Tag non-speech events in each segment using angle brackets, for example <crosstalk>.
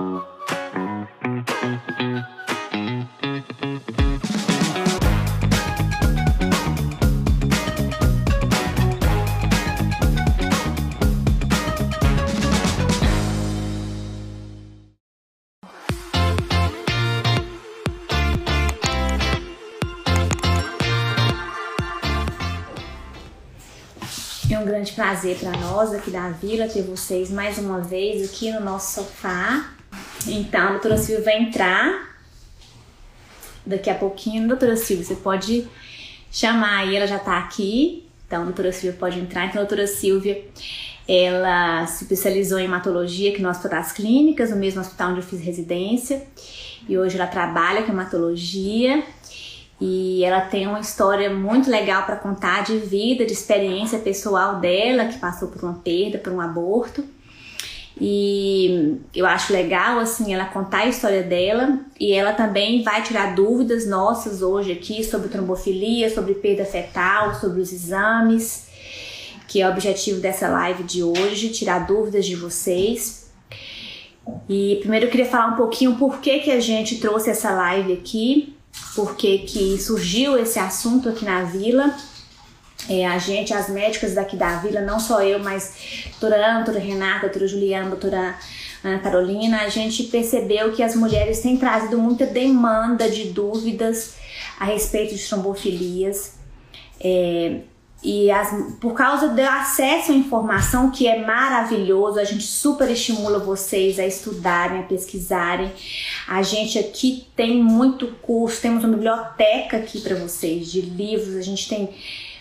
É um grande prazer para nós aqui da Vila ter vocês mais uma vez aqui no nosso sofá. Então, a doutora Silvia vai entrar daqui a pouquinho. Doutora Silvia, você pode chamar aí, ela já está aqui. Então, a doutora Silvia pode entrar. Então, a doutora Silvia, ela se especializou em hematologia aqui no Hospital das Clínicas, no mesmo hospital onde eu fiz residência. E hoje ela trabalha com hematologia e ela tem uma história muito legal para contar de vida, de experiência pessoal dela, que passou por uma perda, por um aborto. E eu acho legal assim ela contar a história dela e ela também vai tirar dúvidas nossas hoje aqui sobre trombofilia, sobre perda fetal, sobre os exames, que é o objetivo dessa live de hoje, tirar dúvidas de vocês. E primeiro eu queria falar um pouquinho por que, que a gente trouxe essa live aqui porque que surgiu esse assunto aqui na vila. É, a gente, as médicas daqui da vila, não só eu, mas doutora Ana, doutora Renata, doutora Juliana, doutora Ana Carolina, a gente percebeu que as mulheres têm trazido muita demanda de dúvidas a respeito de trombofilias. É, e as, por causa do acesso à informação, que é maravilhoso, a gente super estimula vocês a estudarem, a pesquisarem. A gente aqui tem muito curso, temos uma biblioteca aqui para vocês de livros, a gente tem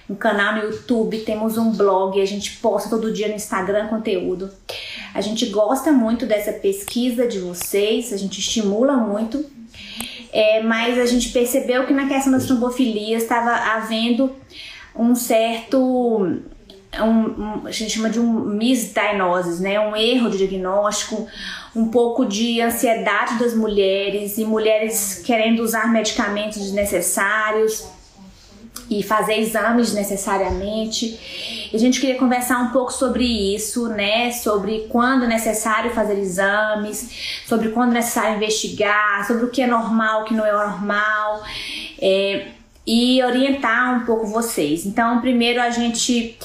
um canal no YouTube, temos um blog, a gente posta todo dia no Instagram conteúdo. A gente gosta muito dessa pesquisa de vocês, a gente estimula muito. É, mas a gente percebeu que na questão das trombofilias estava havendo um certo um, um, a gente chama de um misdiagnosis, né? Um erro de diagnóstico, um pouco de ansiedade das mulheres e mulheres querendo usar medicamentos desnecessários e fazer exames necessariamente. E a gente queria conversar um pouco sobre isso, né? Sobre quando é necessário fazer exames, sobre quando é necessário investigar, sobre o que é normal, o que não é normal. É, e orientar um pouco vocês. Então, primeiro a gente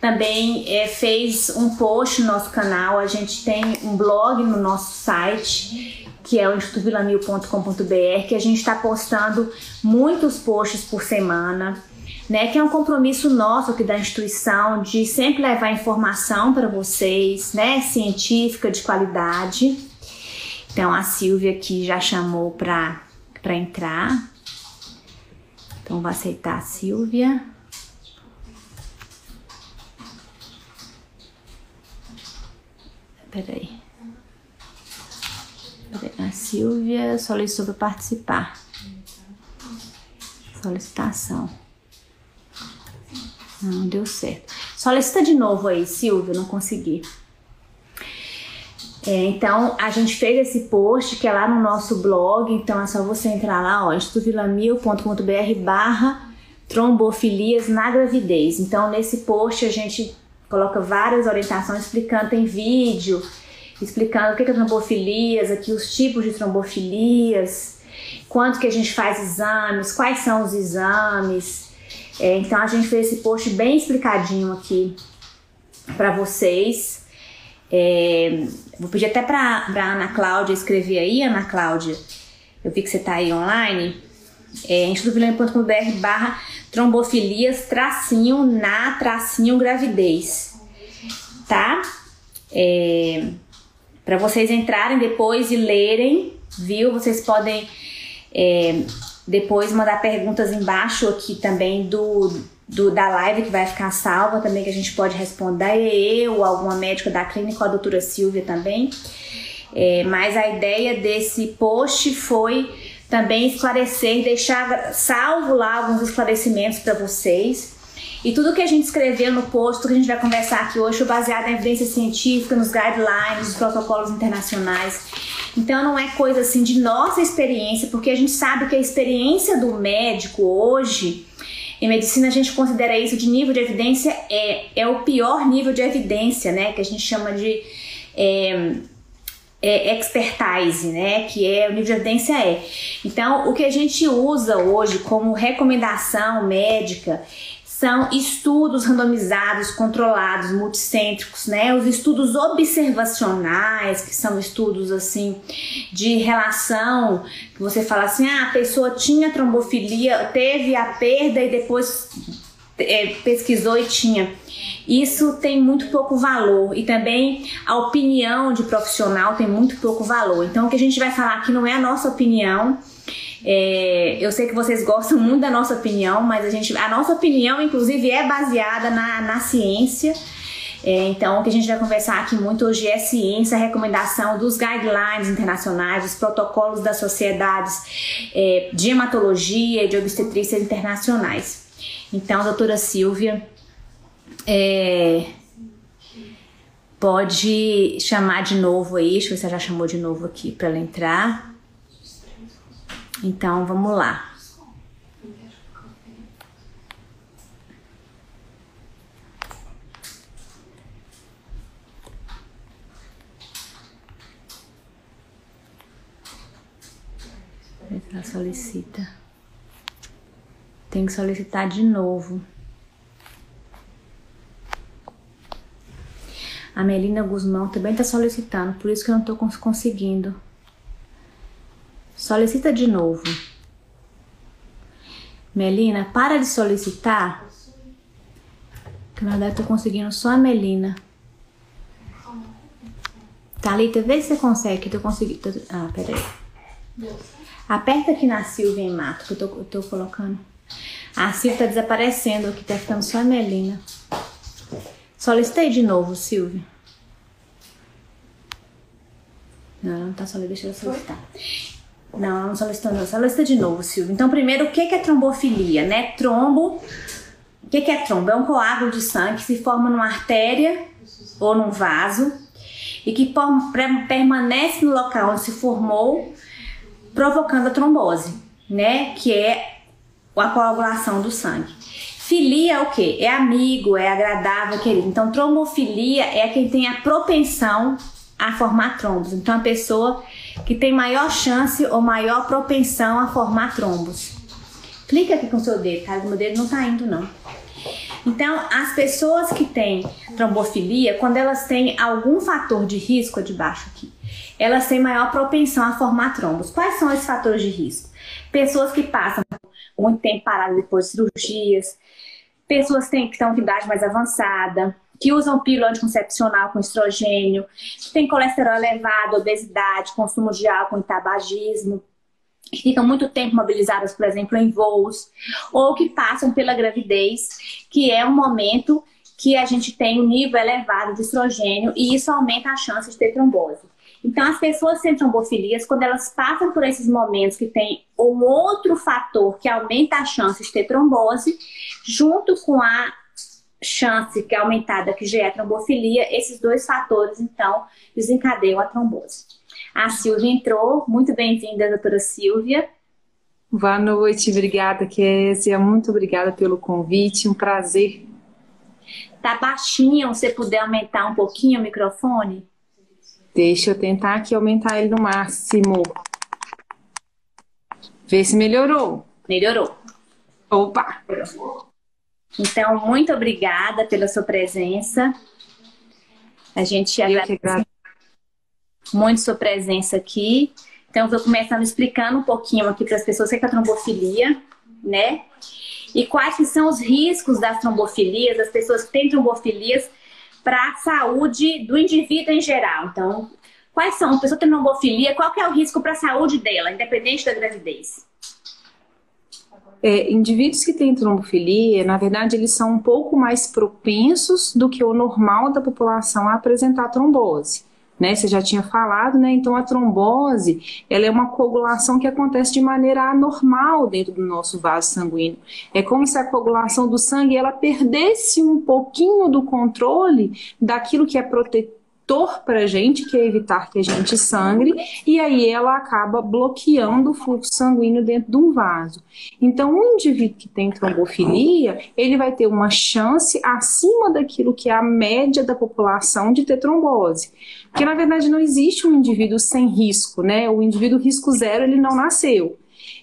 também é, fez um post no nosso canal, a gente tem um blog no nosso site que é o institutovilamil.com.br, que a gente está postando muitos posts por semana, né? Que é um compromisso nosso aqui da instituição de sempre levar informação para vocês, né? Científica de qualidade. Então a Silvia aqui já chamou para entrar. Então, vou aceitar a Silvia. Peraí. A Silvia solicitou para participar. Solicitação. Não deu certo. Solicita de novo aí, Silvia, não consegui. É, então, a gente fez esse post que é lá no nosso blog, então é só você entrar lá, ó, institutovilamil.com.br barra trombofilias na gravidez. Então, nesse post a gente coloca várias orientações explicando, tem vídeo explicando o que é trombofilias, aqui os tipos de trombofilias, quanto que a gente faz exames, quais são os exames. É, então, a gente fez esse post bem explicadinho aqui para vocês. É, vou pedir até para Ana Cláudia escrever aí, Ana Cláudia. Eu vi que você está aí online. É institutovilhame.com.br barra trombofilias tracinho na tracinho gravidez. Tá? É, para vocês entrarem depois e lerem, viu? Vocês podem é, depois mandar perguntas embaixo aqui também do, do, da live que vai ficar salva também, que a gente pode responder, eu alguma médica da clínica, ou a doutora Silvia também. É, mas a ideia desse post foi também esclarecer, deixar salvo lá alguns esclarecimentos para vocês. E tudo que a gente escreveu no post, que a gente vai conversar aqui hoje, foi baseado em evidência científica, nos guidelines, nos protocolos internacionais. Então não é coisa assim de nossa experiência, porque a gente sabe que a experiência do médico hoje em medicina a gente considera isso de nível de evidência, é, é o pior nível de evidência, né? Que a gente chama de é, é, expertise, né? Que é o nível de evidência é. Então, o que a gente usa hoje como recomendação médica são estudos randomizados, controlados, multicêntricos, né? Os estudos observacionais, que são estudos assim de relação, que você fala assim, ah, a pessoa tinha trombofilia, teve a perda e depois é, pesquisou e tinha. Isso tem muito pouco valor e também a opinião de profissional tem muito pouco valor. Então, o que a gente vai falar aqui não é a nossa opinião, é, eu sei que vocês gostam muito da nossa opinião, mas a, gente, a nossa opinião, inclusive, é baseada na, na ciência. É, então, o que a gente vai conversar aqui muito hoje é ciência, recomendação dos guidelines internacionais, dos protocolos das sociedades é, de hematologia e de obstetrícia internacionais. Então, doutora Silvia, é, pode chamar de novo aí, deixa eu ver se ela já chamou de novo aqui para ela entrar. Então vamos lá. Ela solicita. Tem que solicitar de novo. A Melina Guzmão também está solicitando, por isso que eu não estou conseguindo. Solicita de novo. Melina, para de solicitar. Que na verdade eu tô conseguindo só a Melina. Thalita, vê se você consegue. Que eu consegui. Ah, peraí. Aperta aqui na Silvia em mato que eu tô, eu tô colocando. A Silvia tá desaparecendo aqui, tá ficando só a Melina. Solicitei de novo, Silvia. Não, não tá solicitando, deixa solicitar. Não, não solicitando, não. Solicita de novo, Silvio. Então, primeiro, o que é trombofilia, né? Trombo. O que é trombo? É um coágulo de sangue que se forma numa artéria ou num vaso e que permanece no local onde se formou, provocando a trombose, né? Que é a coagulação do sangue. Filia é o que? É amigo, é agradável, querido. Então, trombofilia é quem tem a propensão a formar trombos. Então, a pessoa que tem maior chance ou maior propensão a formar trombos. Clica aqui com o seu dedo, tá? O meu dedo não tá indo, não. Então, as pessoas que têm trombofilia, quando elas têm algum fator de risco, é de baixo aqui, elas têm maior propensão a formar trombos. Quais são esses fatores de risco? Pessoas que passam muito tempo paradas depois de cirurgias, pessoas que estão com idade mais avançada, que usam pílula anticoncepcional com estrogênio, que tem colesterol elevado, obesidade, consumo de álcool e tabagismo, que ficam muito tempo mobilizadas, por exemplo, em voos, ou que passam pela gravidez, que é um momento que a gente tem um nível elevado de estrogênio e isso aumenta a chance de ter trombose. Então, as pessoas sem trombofilias, quando elas passam por esses momentos que tem um outro fator que aumenta a chance de ter trombose, junto com a chance que é aumentada que já é trombofilia, esses dois fatores, então, desencadeiam a trombose. A Silvia entrou, muito bem-vinda, doutora Silvia. Boa noite, obrigada, Késia, muito obrigada pelo convite, um prazer. Tá baixinho, você puder aumentar um pouquinho o microfone? Deixa eu tentar aqui aumentar ele no máximo. Vê se melhorou. Melhorou. Opa! Melhorou. Então, muito obrigada pela sua presença. A gente agradece muito sua presença aqui. Então, eu vou começando explicando um pouquinho aqui para as pessoas o que é a trombofilia, né? E quais são os riscos das trombofilias, das pessoas que têm trombofilias para a saúde do indivíduo em geral. Então, quais são? A pessoa tem trombofilia, qual que é o risco para a saúde dela, independente da gravidez? É, indivíduos que têm trombofilia, na verdade, eles são um pouco mais propensos do que o normal da população a apresentar trombose. Né, você já tinha falado, né? Então a trombose, ela é uma coagulação que acontece de maneira anormal dentro do nosso vaso sanguíneo. É como se a coagulação do sangue ela perdesse um pouquinho do controle daquilo que é prote fator para a gente, que é evitar que a gente sangre, e aí ela acaba bloqueando o fluxo sanguíneo dentro de um vaso. Então, um indivíduo que tem trombofilia, ele vai ter uma chance acima daquilo que é a média da população de ter trombose. Porque, na verdade, não existe um indivíduo sem risco, né? O indivíduo risco zero, ele não nasceu.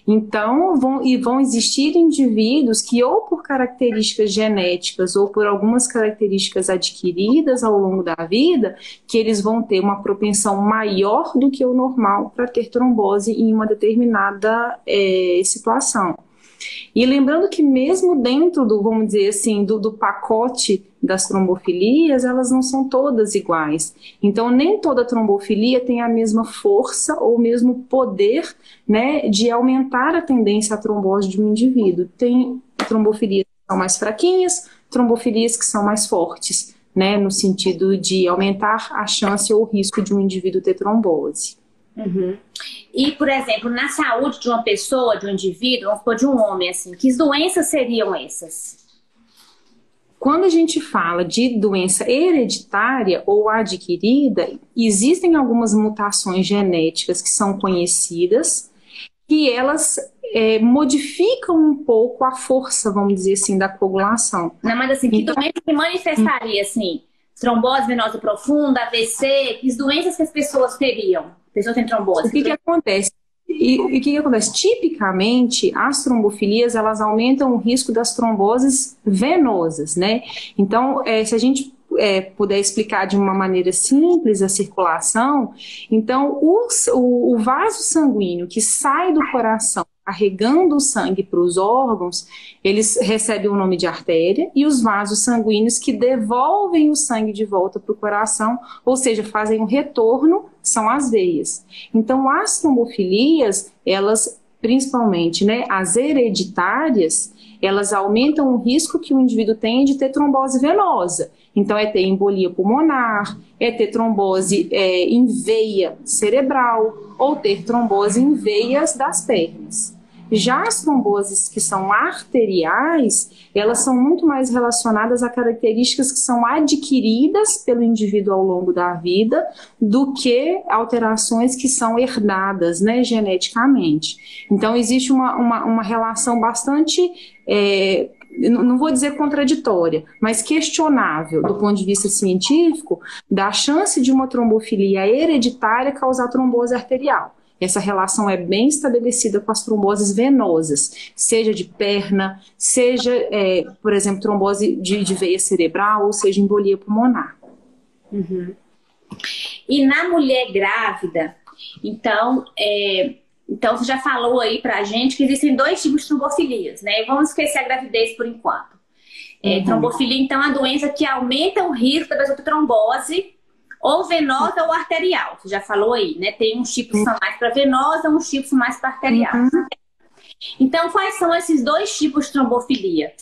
Então, vão, e vão existir indivíduos que, ou por características genéticas, ou por algumas características adquiridas ao longo da vida, que eles vão ter uma propensão maior do que o normal para ter trombose em uma determinada é, situação. E lembrando que mesmo dentro do, vamos dizer assim, do, do pacote das trombofilias, elas não são todas iguais. Então, nem toda trombofilia tem a mesma força ou mesmo poder né, de aumentar a tendência à trombose de um indivíduo. Tem trombofilias que são mais fraquinhas, trombofilias que são mais fortes, né, no sentido de aumentar a chance ou o risco de um indivíduo ter trombose. Uhum. E, por exemplo, na saúde de uma pessoa, de um indivíduo, vamos supor, de um homem, assim, que doenças seriam essas? Quando a gente fala de doença hereditária ou adquirida, existem algumas mutações genéticas que são conhecidas e elas é, modificam um pouco a força, vamos dizer assim, da coagulação. Não, mas assim, que então, doença se manifestaria assim? Trombose venosa profunda, AVC, que doenças que as pessoas teriam? A pessoa tem trombose. O que, que acontece? E o que, que, acontece? Tipicamente, as trombofilias elas aumentam o risco das tromboses venosas, né? Então, é, se a gente é, puder explicar de uma maneira simples a circulação, então o, o, o vaso sanguíneo que sai do coração carregando o sangue para os órgãos, eles recebem o nome de artéria, e os vasos sanguíneos que devolvem o sangue de volta para o coração, ou seja, fazem um retorno, são as veias. Então, as trombofilias, elas, principalmente, né, as hereditárias, elas aumentam o risco que o indivíduo tem de ter trombose venosa. Então, é ter embolia pulmonar, é ter trombose é, em veia cerebral ou ter trombose em veias das pernas. Já as tromboses que são arteriais, elas são muito mais relacionadas a características que são adquiridas pelo indivíduo ao longo da vida do que alterações que são herdadas né, geneticamente. Então, existe uma, uma, uma relação bastante. É, não vou dizer contraditória, mas questionável do ponto de vista científico, da chance de uma trombofilia hereditária causar trombose arterial. Essa relação é bem estabelecida com as tromboses venosas, seja de perna, seja, é, por exemplo, trombose de, de, veia cerebral, ou seja, embolia pulmonar. Uhum. E na mulher grávida, então, é, então você já falou aí pra gente que existem dois tipos de trombofilias, né? Vamos esquecer a gravidez por enquanto. É, uhum. Trombofilia, então, é a doença que aumenta o risco da pessoa ter trombose ou venosa ou arterial. Você já falou aí, né? Tem uns tipos que são mais para venosa, uns tipos mais para arterial. Uhum. Então, quais são esses dois tipos de trombofilia?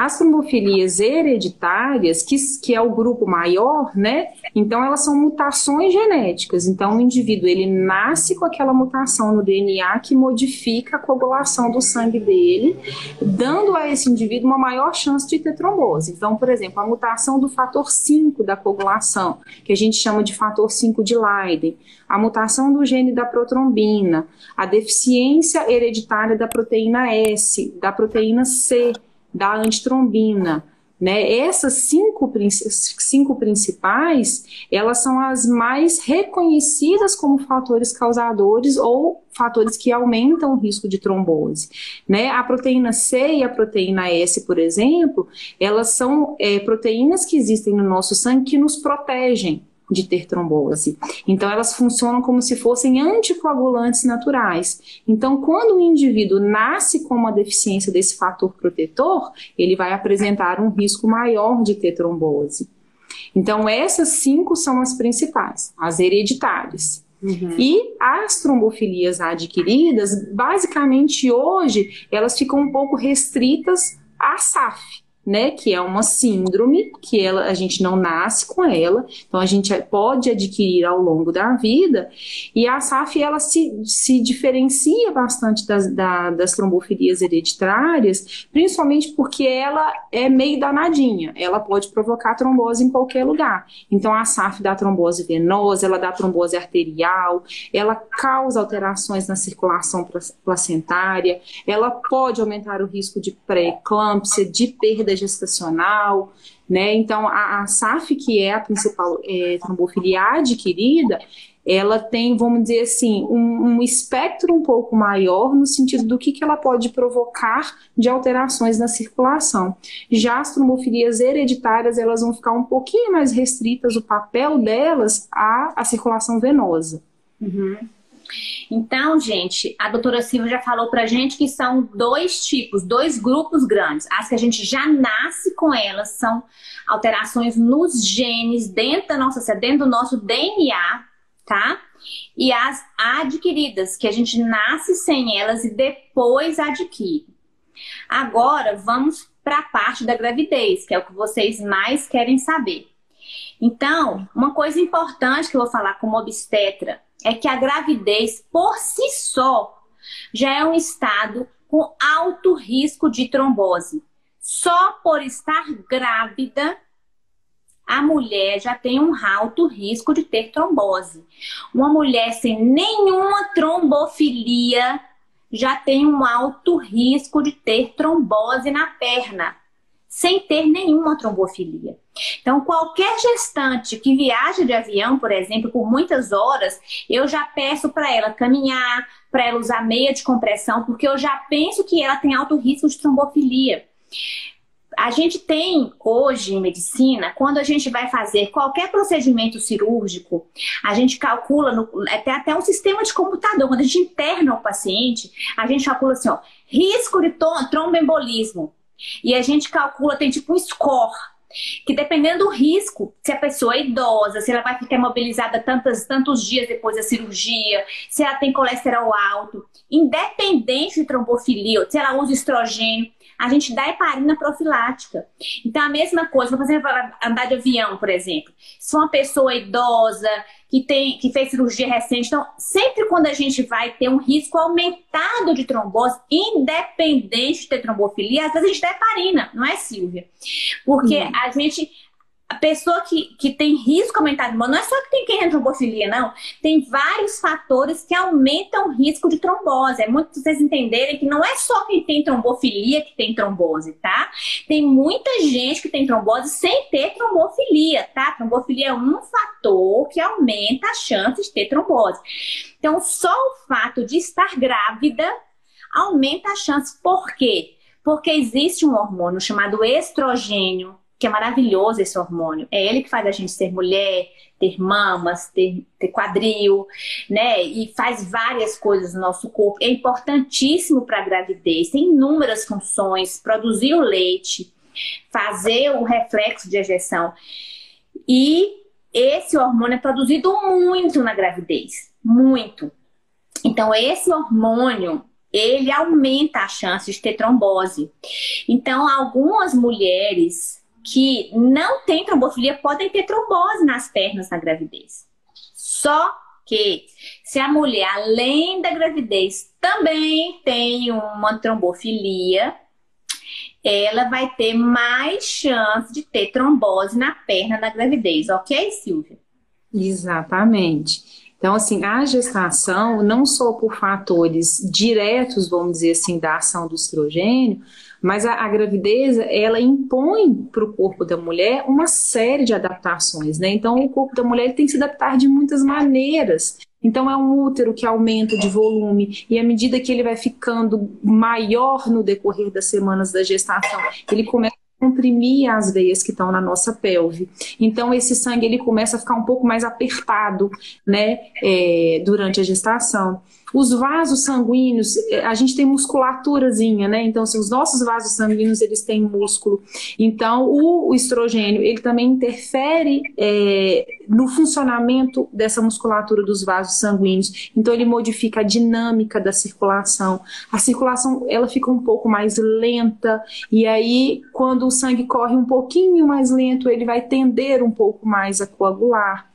As trombofilias hereditárias, que, que é o grupo maior, né? Então elas são mutações genéticas. Então o indivíduo ele nasce com aquela mutação no DNA que modifica a coagulação do sangue dele, dando a esse indivíduo uma maior chance de ter trombose. Então, por exemplo, a mutação do fator 5 da coagulação, que a gente chama de fator 5 de Leiden, a mutação do gene da protrombina, a deficiência hereditária da proteína S, da proteína C, da antitrombina. Né? Essas cinco, cinco principais, elas são as mais reconhecidas como fatores causadores ou fatores que aumentam o risco de trombose. Né? A proteína C e a proteína S, por exemplo, elas são é, proteínas que existem no nosso sangue que nos protegem de ter trombose. Então, elas funcionam como se fossem anticoagulantes naturais. Então, quando o indivíduo nasce com uma deficiência desse fator protetor, ele vai apresentar um risco maior de ter trombose. Então, essas cinco são as principais, as hereditárias. Uhum. E as trombofilias adquiridas, basicamente hoje, elas ficam um pouco restritas à SAF, né, que é uma síndrome, que ela, a gente não nasce com ela, então a gente pode adquirir ao longo da vida, e a SAF, ela se, se diferencia bastante das, da, das hereditárias, principalmente porque ela é meio danadinha, ela pode provocar trombose em qualquer lugar, então a SAF dá trombose venosa, ela dá trombose arterial, ela causa alterações na circulação placentária, ela pode aumentar o risco de pré-eclâmpsia, de perda gestacional, né? Então, a, a SAF, que é a principal é, trombofilia adquirida, ela tem, vamos dizer assim, um, um, espectro um pouco maior no sentido do que, que ela pode provocar de alterações na circulação. Já as trombofilias hereditárias, elas vão ficar um pouquinho mais restritas, o papel delas à, à circulação venosa. Uhum. Então, gente, a doutora Silva já falou pra gente que são dois tipos, dois grupos grandes. As que a gente já nasce com elas são alterações nos genes dentro da nossa, dentro do nosso DNA, tá? E as adquiridas, que a gente nasce sem elas e depois adquire. Agora, vamos para a parte da gravidez, que é o que vocês mais querem saber. Então, uma coisa importante que eu vou falar como obstetra é que a gravidez por si só já é um estado com alto risco de trombose. Só por estar grávida, a mulher já tem um alto risco de ter trombose. Uma mulher sem nenhuma trombofilia já tem um alto risco de ter trombose na perna, sem ter nenhuma trombofilia. Então, qualquer gestante que viaja de avião, por exemplo, por muitas horas, eu já peço para ela caminhar, para ela usar meia de compressão, porque eu já penso que ela tem alto risco de trombofilia. A gente tem hoje em medicina, quando a gente vai fazer qualquer procedimento cirúrgico, a gente calcula, no, até, até um sistema de computador, quando a gente interna o paciente, a gente calcula assim, ó, risco de tromboembolismo. E a gente calcula, tem tipo um score que dependendo do risco, se a pessoa é idosa, se ela vai ficar imobilizada tantos, tantos dias depois da cirurgia, se ela tem colesterol alto, independente de trombofilia, se ela usa estrogênio, a gente dá heparina profilática. Então, a mesma coisa, vou fazer andar de avião, por exemplo. Se for uma pessoa idosa, que, tem, que fez cirurgia recente, então, sempre quando a gente vai ter um risco aumentado de trombose, independente de ter trombofilia, às vezes a gente dá heparina, não é, Silvia? Porque hum. a gente a pessoa que, que tem risco aumentado, não é só que tem quem tem trombofilia, não. Tem vários fatores que aumentam o risco de trombose. É muito vocês entenderem que não é só quem tem trombofilia que tem trombose, tá? Tem muita gente que tem trombose sem ter trombofilia, tá? Trombofilia é um fator que aumenta a chance de ter trombose. Então, só o fato de estar grávida aumenta a chance. Por quê? Porque existe um hormônio chamado estrogênio que é maravilhoso esse hormônio. É ele que faz a gente ser mulher, ter mamas, ter, ter quadril, né? E faz várias coisas no nosso corpo. É importantíssimo para a gravidez, tem inúmeras funções, produzir o leite, fazer o reflexo de ejeção. E esse hormônio é produzido muito na gravidez, muito. Então, esse hormônio ele aumenta a chance de ter trombose. Então, algumas mulheres que não têm trombofilia podem ter trombose nas pernas na gravidez. Só que se a mulher, além da gravidez, também tem uma trombofilia, ela vai ter mais chance de ter trombose na perna na gravidez, ok, Silvia? Exatamente. Então, assim, a gestação, não só por fatores diretos, vamos dizer assim, da ação do estrogênio, mas a, a gravidez, ela impõe para o corpo da mulher uma série de adaptações, né? Então, o corpo da mulher tem que se adaptar de muitas maneiras. Então, é um útero que aumenta de volume, e à medida que ele vai ficando maior no decorrer das semanas da gestação, ele começa a comprimir as veias que estão na nossa pelve. Então, esse sangue ele começa a ficar um pouco mais apertado, né, é, durante a gestação. Os vasos sanguíneos, eh, a gente tem musculaturazinha, né? Então, assim, os nossos vasos sanguíneos, eles têm músculo. Então, o, o estrogênio, ele também interfere é, no funcionamento dessa musculatura dos vasos sanguíneos. Então, ele modifica a dinâmica da circulação. A circulação, ela fica um pouco mais lenta. E aí, quando o sangue corre um pouquinho mais lento, ele vai tender um pouco mais a coagular.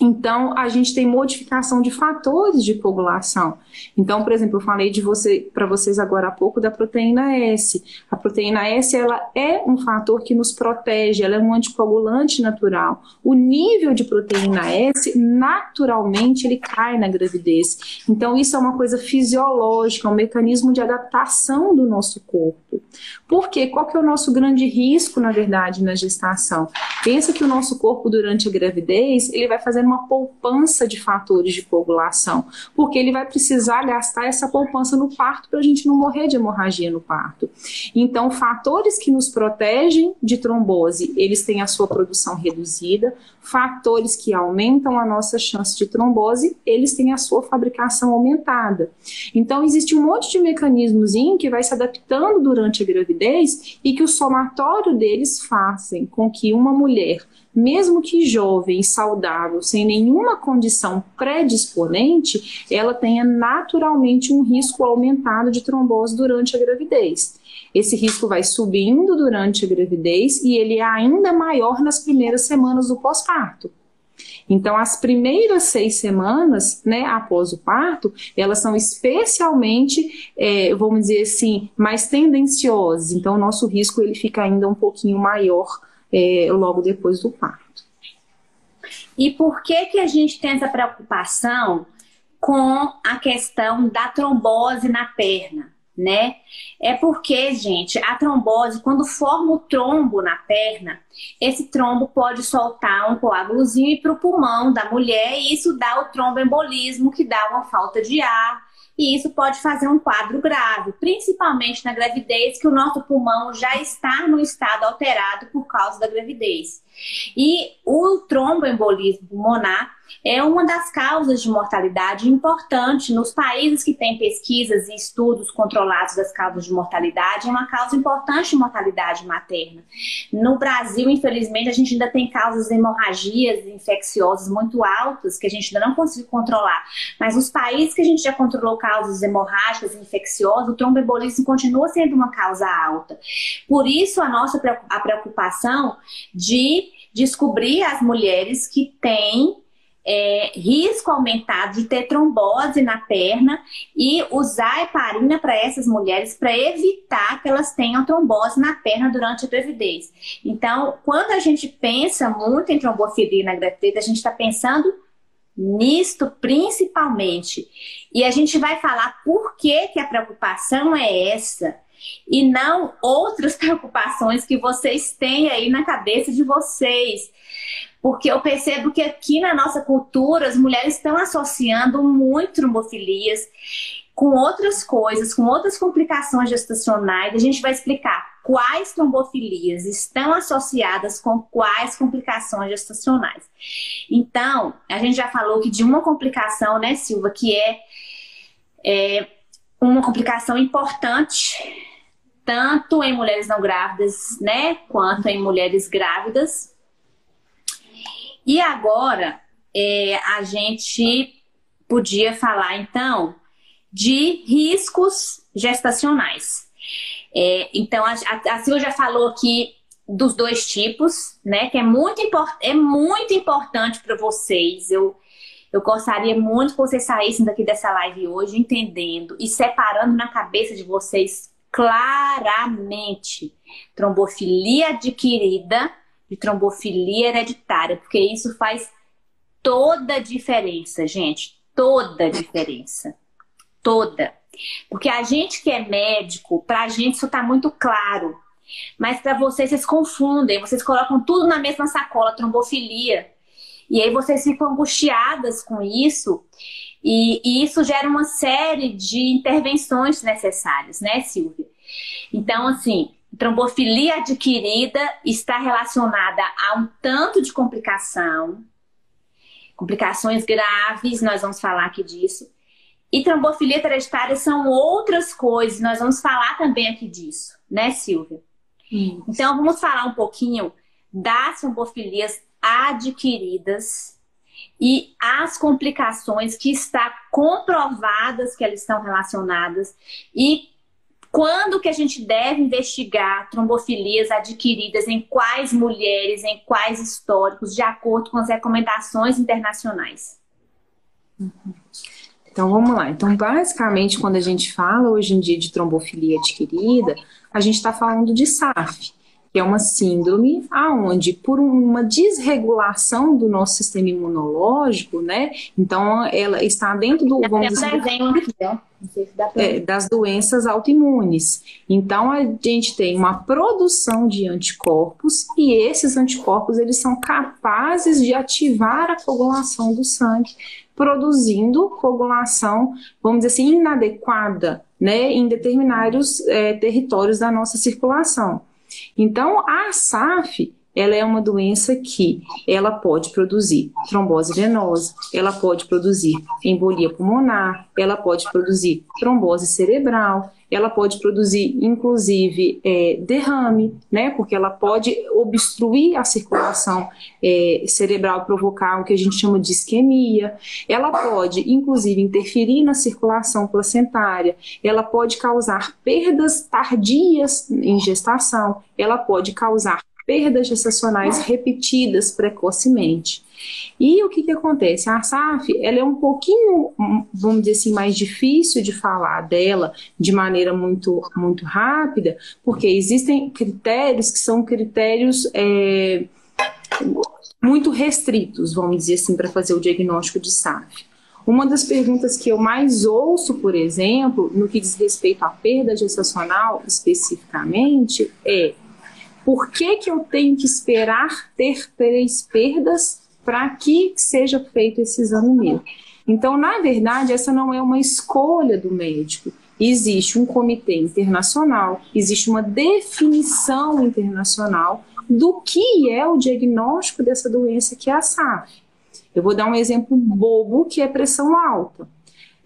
Então, a gente tem modificação de fatores de coagulação. Então, por exemplo, eu falei você para vocês agora há pouco da proteína S. A proteína S ela é um fator que nos protege, ela é um anticoagulante natural. O nível de proteína S, naturalmente, ele cai na gravidez. Então, isso é uma coisa fisiológica, um mecanismo de adaptação do nosso corpo. Por quê? Qual que é o nosso grande risco, na verdade, na gestação? Pensa que o nosso corpo, durante a gravidez, ele vai fazendo uma poupança de fatores de coagulação, porque ele vai precisar gastar essa poupança no parto para a gente não morrer de hemorragia no parto. Então, fatores que nos protegem de trombose, eles têm a sua produção reduzida, fatores que aumentam a nossa chance de trombose, eles têm a sua fabricação aumentada. Então, existe um monte de mecanismos que vai se adaptando durante a gravidez e que o somatório deles fazem com que uma mulher mesmo que jovem, saudável, sem nenhuma condição predisponente, ela tenha naturalmente um risco aumentado de trombose durante a gravidez. Esse risco vai subindo durante a gravidez e ele é ainda maior nas primeiras semanas do pós-parto. Então, as primeiras seis semanas, né, após o parto, elas são especialmente, é, vamos dizer assim, mais tendenciosas. Então, o nosso risco ele fica ainda um pouquinho maior é, logo depois do parto. E por que que a gente tem essa preocupação com a questão da trombose na perna? né? É porque, gente, a trombose, quando forma o trombo na perna, esse trombo pode soltar um coágulozinho para o pulmão da mulher e isso dá o tromboembolismo, que dá uma falta de ar e isso pode fazer um quadro grave, principalmente na gravidez, que o nosso pulmão já está no estado alterado por causa da gravidez. E o tromboembolismo pulmonar é uma das causas de mortalidade importante nos países que têm pesquisas e estudos controlados das causas de mortalidade, é uma causa importante de mortalidade materna. No Brasil, infelizmente, a gente ainda tem causas de hemorragias infecciosas muito altas que a gente ainda não conseguiu controlar. Mas os países que a gente já controlou causas hemorrágicas infecciosas, o tromboembolismo continua sendo uma causa alta. Por isso, a nossa a preocupação de descobrir as mulheres que têm é, risco aumentado de ter trombose na perna e usar heparina para essas mulheres para evitar que elas tenham trombose na perna durante a gravidez. Então, quando a gente pensa muito em trombofilia na gravidez, a gente está pensando nisto principalmente. E a gente vai falar por que, que a preocupação é essa e não outras <laughs> preocupações que vocês têm aí na cabeça de vocês. Porque eu percebo que aqui na nossa cultura as mulheres estão associando muito trombofilias com outras coisas, com outras complicações gestacionais. A gente vai explicar quais trombofilias estão associadas com quais complicações gestacionais. Então, a gente já falou que de uma complicação, né, Silva, que é, é uma complicação importante tanto em mulheres não grávidas, né, quanto em mulheres grávidas. E agora é, a gente podia falar então de riscos gestacionais. É, então a, a Silvia já falou aqui dos dois tipos, né? Que é muito, import, é muito importante para vocês. Eu, eu gostaria muito que vocês saíssem daqui dessa live hoje entendendo e separando na cabeça de vocês claramente trombofilia adquirida de trombofilia hereditária, porque isso faz toda a diferença, gente, toda a diferença, toda. Porque a gente que é médico, pra gente isso tá muito claro. Mas para vocês, vocês confundem, vocês colocam tudo na mesma sacola, trombofilia. E aí vocês ficam angustiadas com isso e, e isso gera uma série de intervenções necessárias, né, Silvia? Então, assim, trombofilia adquirida está relacionada a um tanto de complicação, complicações graves, nós vamos falar aqui disso, E trombofilia hereditária são outras coisas, nós vamos falar também aqui disso, né, Silvia? Isso. Então, vamos falar um pouquinho das trombofilias adquiridas e as complicações que está comprovadas que elas estão relacionadas e quando que a gente deve investigar trombofilias adquiridas em quais mulheres, em quais históricos, de acordo com as recomendações internacionais? Então vamos lá. Então, basicamente, quando a gente fala hoje em dia de trombofilia adquirida, a gente está falando de SAF, que é uma síndrome aonde por uma desregulação do nosso sistema imunológico, né? Então ela está dentro do vamos dizer, aqui, ó. É, das doenças autoimunes. Então a gente tem uma produção de anticorpos e esses anticorpos eles são capazes de ativar a coagulação do sangue, produzindo coagulação, vamos dizer assim, inadequada, né, em determinados é, territórios da nossa circulação. Então, a SAF, ela é uma doença que ela pode produzir trombose venosa, ela pode produzir embolia pulmonar, ela pode produzir trombose cerebral, ela pode produzir, inclusive, é, derrame, né? Porque ela pode obstruir a circulação é, cerebral, provocar o que a gente chama de isquemia. Ela pode, inclusive, interferir na circulação placentária. Ela pode causar perdas tardias em gestação. Ela pode causar perdas gestacionais repetidas precocemente. E o que, que acontece? A SAF ela é um pouquinho, vamos dizer assim, mais difícil de falar dela de maneira muito, muito rápida, porque existem critérios que são critérios é, muito restritos, vamos dizer assim, para fazer o diagnóstico de SAF. Uma das perguntas que eu mais ouço, por exemplo, no que diz respeito à perda gestacional especificamente, é por que, que eu tenho que esperar ter três perdas para que seja feito esse exame meu? Então, na verdade, essa não é uma escolha do médico. Existe um comitê internacional, existe uma definição internacional do que é o diagnóstico dessa doença que é a SAF. Eu vou dar um exemplo bobo que é pressão alta.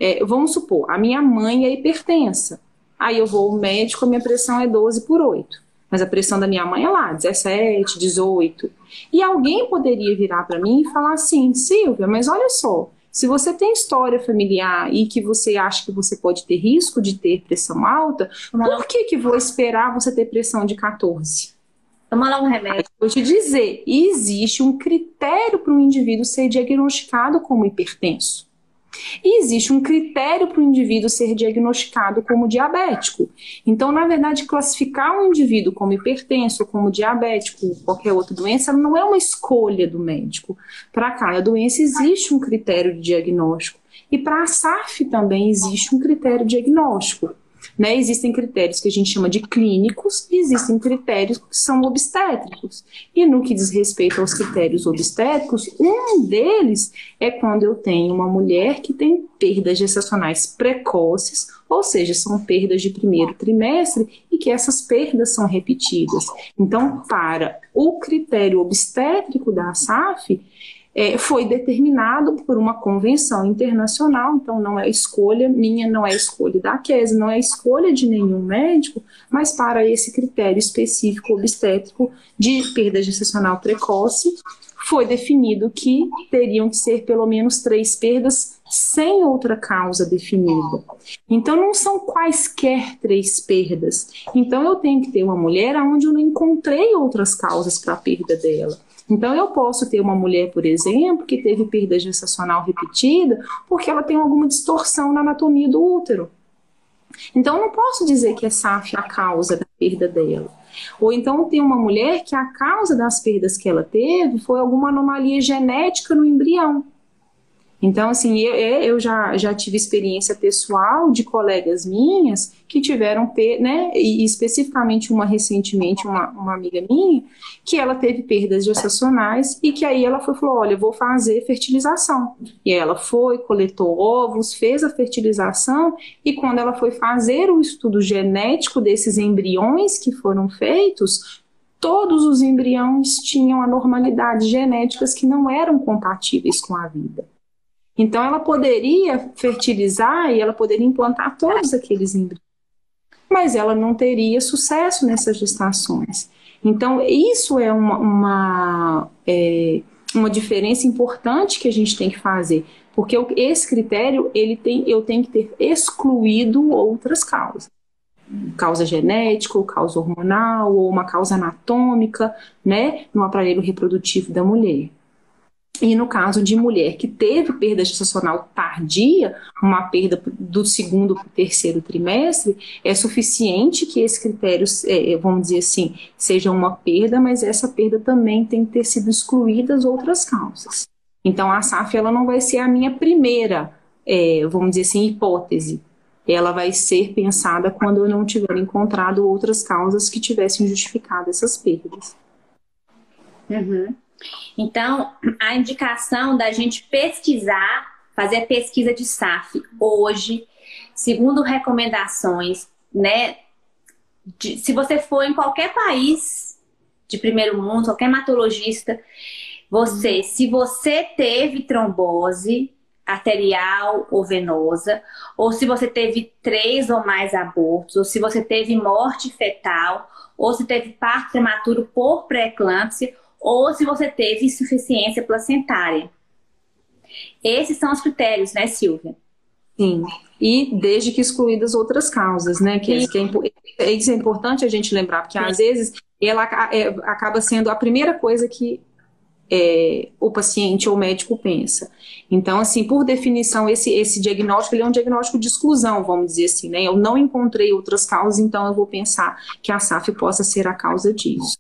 É, vamos supor, a minha mãe é hipertensa. Aí eu vou ao médico, a minha pressão é 12 por 8 mas a pressão da minha mãe é lá, 17, 18. E alguém poderia virar para mim e falar assim: Silvia, mas olha só, se você tem história familiar e que você acha que você pode ter risco de ter pressão alta, por que, que vou esperar você ter pressão de 14? Toma lá um remédio. Vou te dizer, existe um critério para um indivíduo ser diagnosticado como hipertenso. E existe um critério para o indivíduo ser diagnosticado como diabético. Então, na verdade, classificar um indivíduo como hipertenso, como diabético, ou qualquer outra doença, não é uma escolha do médico. Para cada doença existe um critério de diagnóstico. E para a SAF também existe um critério diagnóstico. Né? Existem critérios que a gente chama de clínicos e existem critérios que são obstétricos. E no que diz respeito aos critérios obstétricos, um deles é quando eu tenho uma mulher que tem perdas gestacionais precoces, ou seja, são perdas de primeiro trimestre e que essas perdas são repetidas. Então, para o critério obstétrico da SAF, é, foi determinado por uma convenção internacional, então não é escolha minha, não é escolha da QES, não é escolha de nenhum médico, mas para esse critério específico obstétrico de perda gestacional precoce, foi definido que teriam que ser pelo menos três perdas sem outra causa definida. Então não são quaisquer três perdas. Então eu tenho que ter uma mulher onde eu não encontrei outras causas para a perda dela. Então, eu posso ter uma mulher, por exemplo, que teve perda gestacional repetida porque ela tem alguma distorção na anatomia do útero. Então, eu não posso dizer que é SAF a causa da perda dela. Ou então tem uma mulher que a causa das perdas que ela teve foi alguma anomalia genética no embrião. Então, assim, eu, eu já, já tive experiência pessoal de colegas minhas que tiveram, né, e especificamente uma recentemente, uma, uma amiga minha, que ela teve perdas gestacionais e que aí ela foi, falou, olha, vou fazer fertilização. E ela foi, coletou ovos, fez a fertilização e quando ela foi fazer o estudo genético desses embriões que foram feitos, todos os embriões tinham anormalidades genéticas que não eram compatíveis com a vida. Então, ela poderia fertilizar e ela poderia implantar todos aqueles embriões, mas ela não teria sucesso nessas gestações. Então, isso é uma, uma, é, uma diferença importante que a gente tem que fazer, porque esse critério ele tem, eu tenho que ter excluído outras causas causa genética, ou causa hormonal, ou uma causa anatômica, né, no aparelho reprodutivo da mulher. E no caso de mulher que teve perda gestacional tardia, uma perda do segundo para o terceiro trimestre, é suficiente que esse critério, é, vamos dizer assim, seja uma perda, mas essa perda também tem que ter sido excluída as outras causas. Então a SAF ela não vai ser a minha primeira, é, vamos dizer assim, hipótese. Ela vai ser pensada quando eu não tiver encontrado outras causas que tivessem justificado essas perdas. Uhum. Então, a indicação da gente pesquisar, fazer a pesquisa de SAF hoje, segundo recomendações, né? De, se você for em qualquer país de primeiro mundo, qualquer hematologista, você, se você teve trombose arterial ou venosa, ou se você teve três ou mais abortos, ou se você teve morte fetal, ou se teve parto prematuro por pré-eclâmpsia, ou se você teve insuficiência placentária. Esses são os critérios, né, Silvia? Sim. E desde que excluídas outras causas, né? Que, é, que é, isso é importante a gente lembrar, porque Sim. às vezes ela é, acaba sendo a primeira coisa que é, o paciente ou o médico pensa. Então, assim, por definição, esse, esse diagnóstico ele é um diagnóstico de exclusão, vamos dizer assim, né? Eu não encontrei outras causas, então eu vou pensar que a SAF possa ser a causa disso.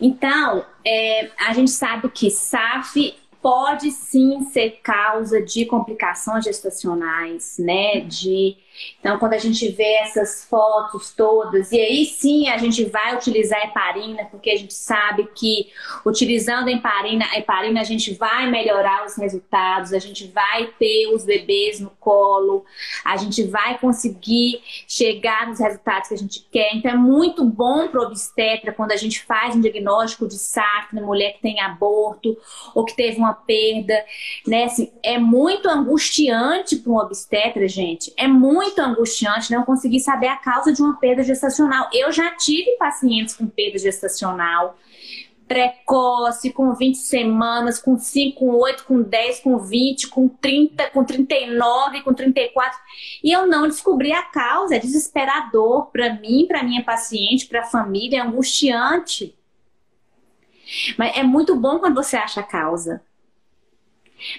Então, é, a gente sabe que SAF pode sim ser causa de complicações gestacionais, né? De então, quando a gente vê essas fotos todas, e aí sim a gente vai utilizar a heparina, porque a gente sabe que utilizando a heparina, a heparina a gente vai melhorar os resultados, a gente vai ter os bebês no colo, a gente vai conseguir chegar nos resultados que a gente quer. Então, é muito bom para obstetra quando a gente faz um diagnóstico de SAF na mulher que tem aborto ou que teve uma perda, né? Assim, é muito angustiante para um obstetra, gente. É muito angustiante não conseguir saber a causa de uma perda gestacional. Eu já tive pacientes com perda gestacional precoce, com 20 semanas, com 5, com 8, com 10, com 20, com 30, com 39, com 34. E eu não descobri a causa. É desesperador para mim, para minha paciente, para a família, é angustiante. Mas é muito bom quando você acha a causa.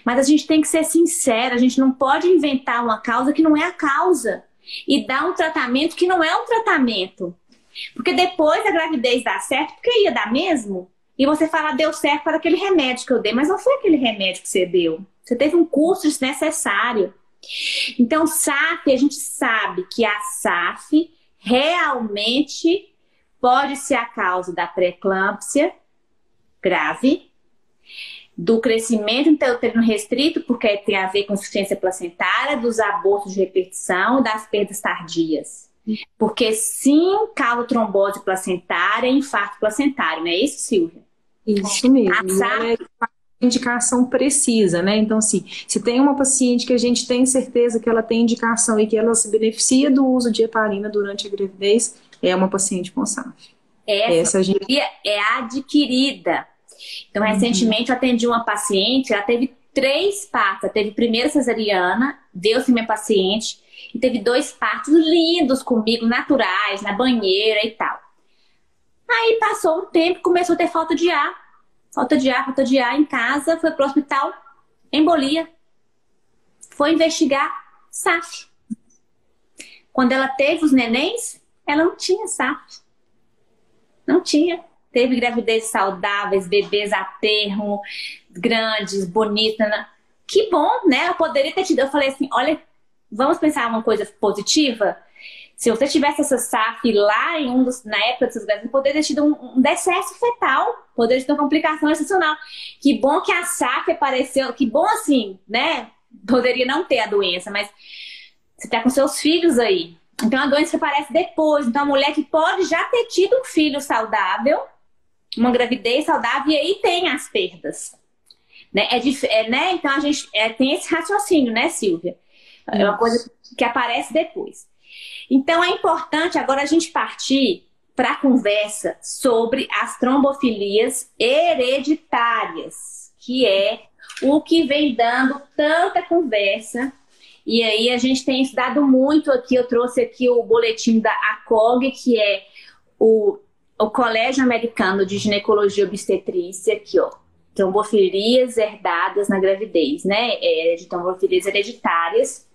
Mas a gente tem que ser sincera, a gente não pode inventar uma causa que não é a causa e dar um tratamento que não é um tratamento. Porque depois a gravidez dá certo, porque ia dar mesmo. E você fala, deu certo para aquele remédio que eu dei, mas não foi aquele remédio que você deu. Você teve um curso desnecessário. Então, SAF, a gente sabe que a SAF realmente pode ser a causa da pré-eclâmpsia grave, do crescimento intrauterino restrito, porque tem a ver com insuficiência placentária, dos abortos de repetição e das perdas tardias. Porque sim, causa trombose placentária e infarto placentário, não é isso, Silvia? Isso mesmo. A é indicação precisa, né? Então, assim, se tem uma paciente que a gente tem certeza que ela tem indicação e que ela se beneficia do uso de heparina durante a gravidez, é uma paciente com SAF. Essa, Essa gente... é adquirida então, uhum. recentemente eu atendi uma paciente, ela teve três partos. Ela teve primeira cesariana, deu-se minha paciente, e teve dois partos lindos comigo, naturais, na banheira e tal. Aí passou um tempo, começou a ter falta de ar. Falta de ar, falta de ar em casa, foi pro hospital, embolia. Foi investigar SAF. Quando ela teve os nenéns, ela não tinha SAF. Não tinha teve gravidez saudáveis, bebês a termo, grandes, bonitas. Né? Que bom, né? Eu poderia ter tido. Eu falei assim: olha, vamos pensar uma coisa positiva. Se você tivesse essa SAF lá em um dos, na época dessas gravidez, poderia ter tido um, um decesso fetal, poderia ter uma complicação excepcional. Que bom que a SAF apareceu, que bom assim, né? Poderia não ter a doença, mas você tá com seus filhos aí. Então a doença aparece depois. Então a mulher que pode já ter tido um filho saudável, uma gravidez saudável e aí tem as perdas. Né? É, é, né? Então a gente é, tem esse raciocínio, né, Silvia? É uma coisa que aparece depois. Então é importante agora a gente partir para a conversa sobre as trombofilias hereditárias, que é o que vem dando tanta conversa. E aí a gente tem estudado muito aqui, eu trouxe aqui o boletim da ACOG, que é o, o Colégio Americano de Ginecologia e Obstetrícia, aqui ó, trombofilias herdadas na gravidez, né? É, de trombofilias hereditárias,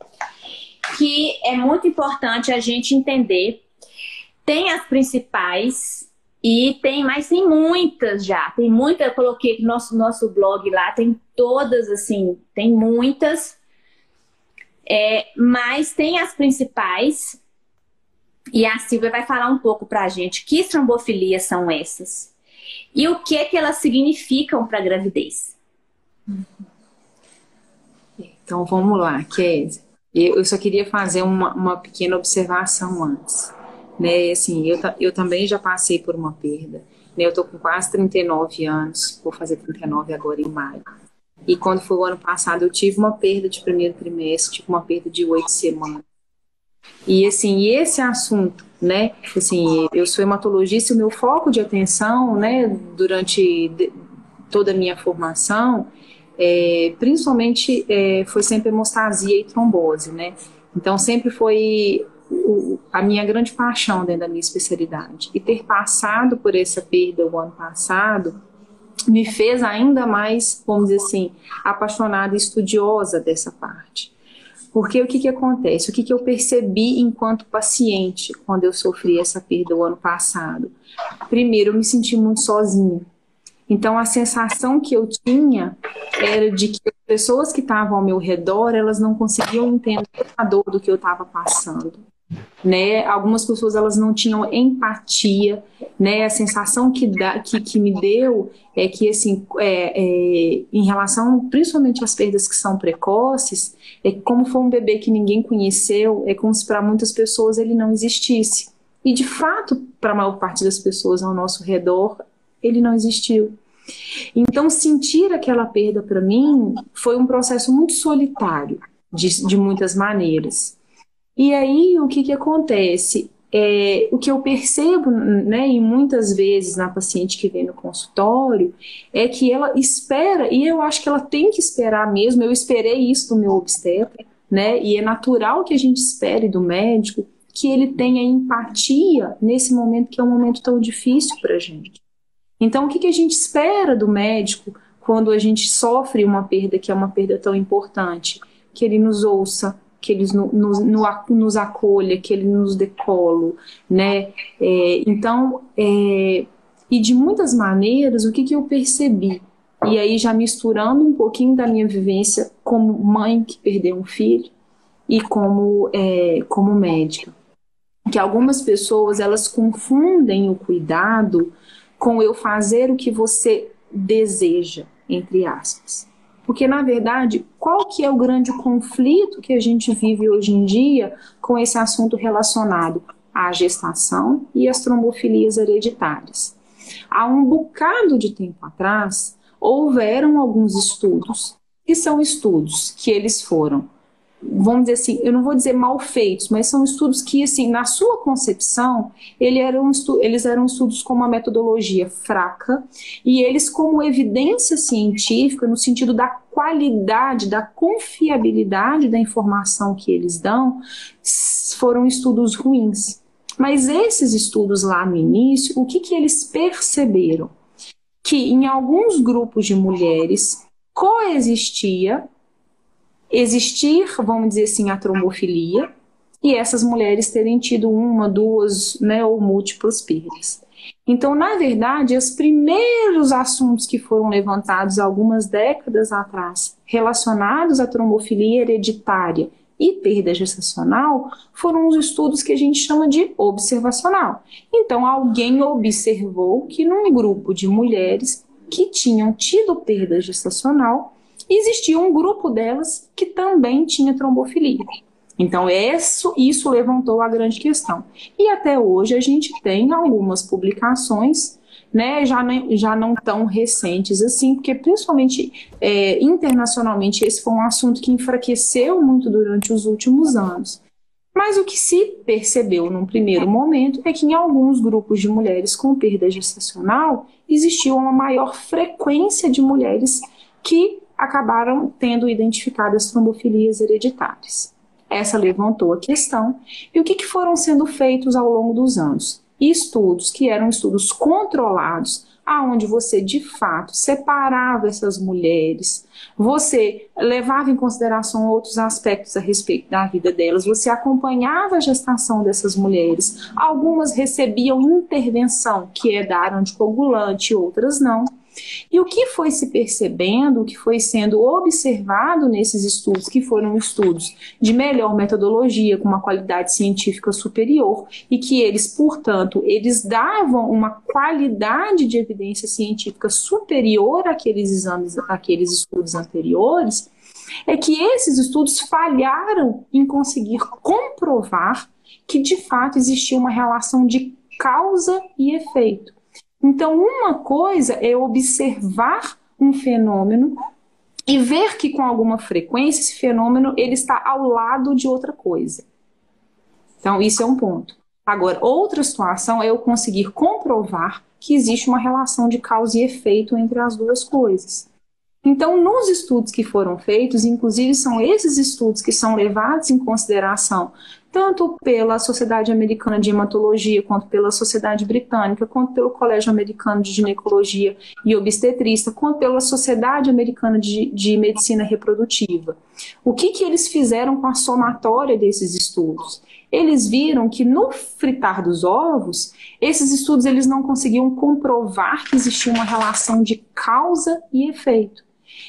que é muito importante a gente entender. Tem as principais e tem, mas tem muitas já. Tem muita, eu coloquei no nosso, nosso blog lá, tem todas, assim, tem muitas. É, mas tem as principais. E a Silvia vai falar um pouco pra gente que trombofilias são essas e o que que elas significam para a gravidez. Então vamos lá, Kézia. Eu só queria fazer uma, uma pequena observação antes. Né, assim, eu, eu também já passei por uma perda. Né, eu tô com quase 39 anos, vou fazer 39 agora em maio. E quando foi o ano passado, eu tive uma perda de primeiro trimestre, tive uma perda de oito semanas. E assim, esse assunto, né? Assim, eu sou hematologista o meu foco de atenção, né, durante toda a minha formação, é, principalmente é, foi sempre hemostasia e trombose, né? Então sempre foi o, a minha grande paixão dentro da minha especialidade. E ter passado por essa perda o ano passado me fez ainda mais, vamos dizer assim, apaixonada e estudiosa dessa parte. Porque o que, que acontece? O que, que eu percebi enquanto paciente quando eu sofri essa perda o ano passado? Primeiro, eu me senti muito sozinha. Então, a sensação que eu tinha era de que as pessoas que estavam ao meu redor, elas não conseguiam entender a dor do que eu estava passando né? Algumas pessoas elas não tinham empatia, né? A sensação que, dá, que, que me deu é que assim, é, é, em relação principalmente às perdas que são precoces, é como foi um bebê que ninguém conheceu, é como se para muitas pessoas ele não existisse. E de fato, para a maior parte das pessoas ao nosso redor, ele não existiu. Então, sentir aquela perda para mim foi um processo muito solitário, de, de muitas maneiras. E aí o que, que acontece? É, o que eu percebo, né, e muitas vezes na paciente que vem no consultório, é que ela espera, e eu acho que ela tem que esperar mesmo, eu esperei isso do meu obstetra, né, e é natural que a gente espere do médico que ele tenha empatia nesse momento que é um momento tão difícil para a gente. Então, o que, que a gente espera do médico quando a gente sofre uma perda que é uma perda tão importante? Que ele nos ouça, que eles no, no, no, nos acolha, que ele nos dê colo, né? É, então, é, e de muitas maneiras, o que, que eu percebi? E aí já misturando um pouquinho da minha vivência como mãe que perdeu um filho e como, é, como médica. Que algumas pessoas, elas confundem o cuidado com eu fazer o que você deseja, entre aspas. Porque, na verdade, qual que é o grande conflito que a gente vive hoje em dia com esse assunto relacionado à gestação e às trombofilias hereditárias? Há um bocado de tempo atrás, houveram alguns estudos, que são estudos que eles foram vamos dizer assim, eu não vou dizer mal feitos, mas são estudos que, assim, na sua concepção, ele eram eles eram estudos com uma metodologia fraca e eles como evidência científica, no sentido da qualidade, da confiabilidade da informação que eles dão, foram estudos ruins. Mas esses estudos lá no início, o que, que eles perceberam? Que em alguns grupos de mulheres coexistia existir, vamos dizer assim, a trombofilia e essas mulheres terem tido uma, duas, né, ou múltiplas perdas. Então, na verdade, os primeiros assuntos que foram levantados algumas décadas atrás, relacionados à trombofilia hereditária e perda gestacional, foram os estudos que a gente chama de observacional. Então, alguém observou que num grupo de mulheres que tinham tido perda gestacional, existia um grupo delas que também tinha trombofilia. Então, isso, isso levantou a grande questão. E até hoje a gente tem algumas publicações né, já, não, já não tão recentes assim, porque principalmente é, internacionalmente esse foi um assunto que enfraqueceu muito durante os últimos anos. Mas o que se percebeu num primeiro momento é que em alguns grupos de mulheres com perda gestacional existia uma maior frequência de mulheres que acabaram tendo identificadas trombofilias hereditárias. Essa levantou a questão. E o que, que foram sendo feitos ao longo dos anos? Estudos que eram estudos controlados, aonde você de fato separava essas mulheres, você levava em consideração outros aspectos a respeito da vida delas, você acompanhava a gestação dessas mulheres. Algumas recebiam intervenção, que é dar anticoagulante, outras não. E o que foi se percebendo, o que foi sendo observado nesses estudos, que foram estudos de melhor metodologia, com uma qualidade científica superior, e que eles, portanto, eles davam uma qualidade de evidência científica superior àqueles exames, àqueles estudos anteriores, é que esses estudos falharam em conseguir comprovar que de fato existia uma relação de causa e efeito. Então, uma coisa é observar um fenômeno e ver que com alguma frequência esse fenômeno ele está ao lado de outra coisa. Então, isso é um ponto. Agora, outra situação é eu conseguir comprovar que existe uma relação de causa e efeito entre as duas coisas. Então, nos estudos que foram feitos, inclusive são esses estudos que são levados em consideração tanto pela Sociedade Americana de Hematologia, quanto pela Sociedade Britânica, quanto pelo Colégio Americano de Ginecologia e Obstetrista, quanto pela Sociedade Americana de, de Medicina Reprodutiva. O que, que eles fizeram com a somatória desses estudos? Eles viram que no fritar dos ovos, esses estudos eles não conseguiam comprovar que existia uma relação de causa e efeito.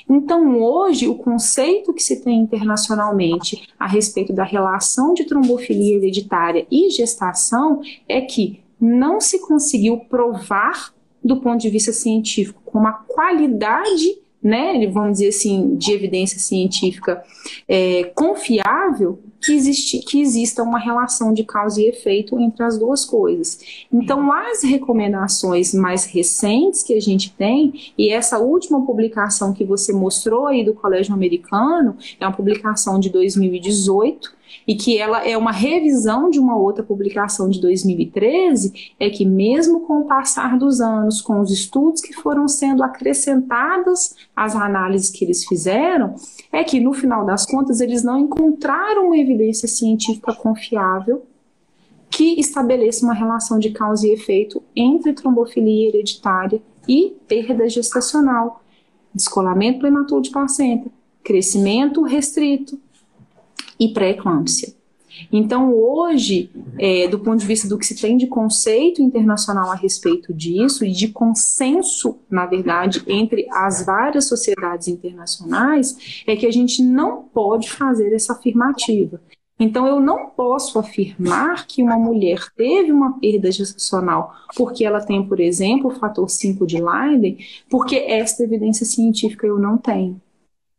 Então, hoje, o conceito que se tem internacionalmente a respeito da relação de trombofilia hereditária e gestação é que não se conseguiu provar, do ponto de vista científico, com uma qualidade né, vamos dizer assim, de evidência científica é, confiável, que, existe, que exista uma relação de causa e efeito entre as duas coisas. Então, as recomendações mais recentes que a gente tem, e essa última publicação que você mostrou aí do Colégio Americano, é uma publicação de 2018, e que ela é uma revisão de uma outra publicação de 2013, é que mesmo com o passar dos anos, com os estudos que foram sendo acrescentados às análises que eles fizeram, é que no final das contas eles não encontraram uma evidência científica confiável que estabeleça uma relação de causa e efeito entre trombofilia hereditária e perda gestacional, descolamento prematuro de placenta, crescimento restrito, e pré-eclâmpsia. Então, hoje, é, do ponto de vista do que se tem de conceito internacional a respeito disso e de consenso, na verdade, entre as várias sociedades internacionais, é que a gente não pode fazer essa afirmativa. Então, eu não posso afirmar que uma mulher teve uma perda gestacional porque ela tem, por exemplo, o fator 5 de Leiden, porque esta evidência científica eu não tenho.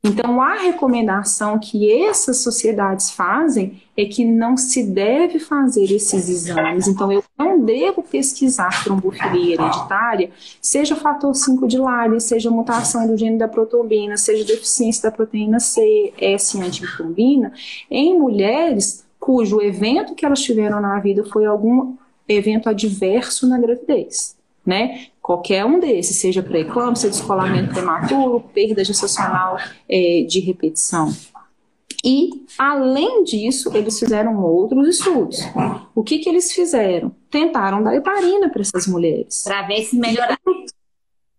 Então, a recomendação que essas sociedades fazem é que não se deve fazer esses exames. Então, eu não devo pesquisar trombofilia hereditária, seja fator 5 de Lyme, seja mutação do gene da protombina, seja deficiência da proteína C, S antimicrobina, em mulheres cujo evento que elas tiveram na vida foi algum evento adverso na gravidez né? Qualquer um desses, seja pré-eclâmpsia, descolamento prematuro, perda gestacional é, de repetição. E, além disso, eles fizeram outros estudos. O que, que eles fizeram? Tentaram dar heparina para essas mulheres. Para ver se melhorava.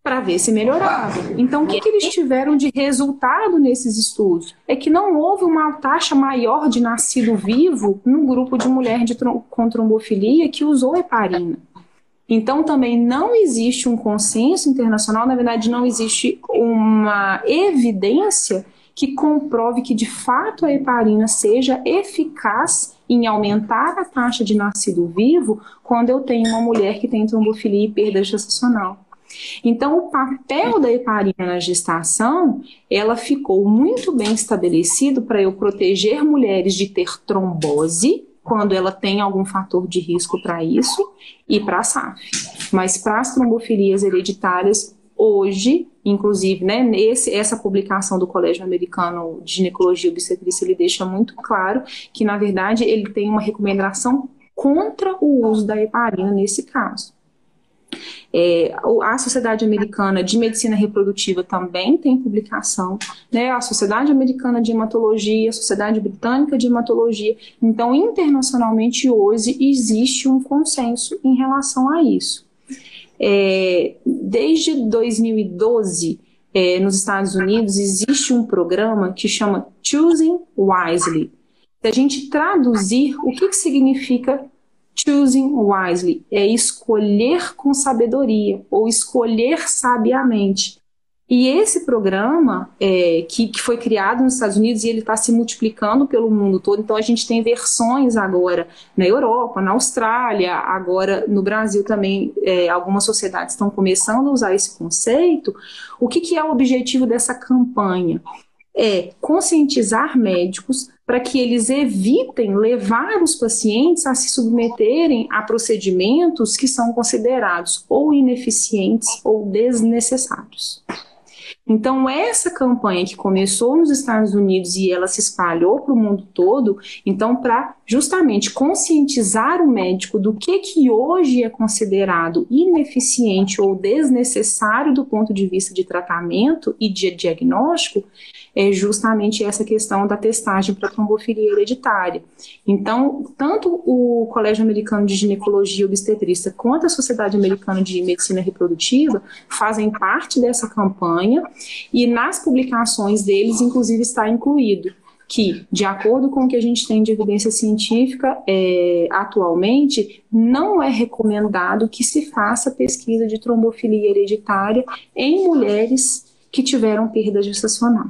Para ver se melhorava. Então, o que, que eles tiveram de resultado nesses estudos? É que não houve uma taxa maior de nascido vivo no grupo de mulher de com trombofilia que usou heparina. Então, também não existe um consenso internacional, na verdade, não existe uma evidência que comprove que de fato a heparina seja eficaz em aumentar a taxa de nascido vivo quando eu tenho uma mulher que tem trombofilia e perda gestacional. Então, o papel da heparina na gestação, ela ficou muito bem estabelecido para eu proteger mulheres de ter trombose quando ela tem algum fator de risco para isso, e para a SAF. Mas para as trombofilias hereditárias, hoje, inclusive, né, nesse, essa publicação do Colégio Americano de Ginecologia e Obstetrícia, ele deixa muito claro que, na verdade, ele tem uma recomendação contra o uso da heparina nesse caso. É, a Sociedade Americana de Medicina Reprodutiva também tem publicação, né? a Sociedade Americana de Hematologia, a Sociedade Britânica de Hematologia. Então, internacionalmente, hoje existe um consenso em relação a isso. É, desde 2012, é, nos Estados Unidos, existe um programa que chama Choosing Wisely. Se a gente traduzir, o que, que significa choosing wisely? É escolher com sabedoria ou escolher sabiamente. E esse programa, é, que, que, foi criado nos Estados Unidos e ele está se multiplicando pelo mundo todo, então a gente tem versões agora na Europa, na Austrália, agora no Brasil também, é, algumas sociedades estão começando a usar esse conceito. O que, que é o objetivo dessa campanha? É conscientizar médicos para que eles evitem levar os pacientes a se submeterem a procedimentos que são considerados ou ineficientes ou desnecessários. Então, essa campanha que começou nos Estados Unidos e ela se espalhou para o mundo todo, então, para justamente conscientizar o médico do que, que hoje é considerado ineficiente ou desnecessário do ponto de vista de tratamento e de diagnóstico, é justamente essa questão da testagem para trombofilia hereditária. Então, tanto o Colégio Americano de Ginecologia e Obstetrícia quanto a Sociedade Americana de Medicina Reprodutiva fazem parte dessa campanha e nas publicações deles, inclusive, está incluído que, de acordo com o que a gente tem de evidência científica é, atualmente, não é recomendado que se faça pesquisa de trombofilia hereditária em mulheres que tiveram perda gestacional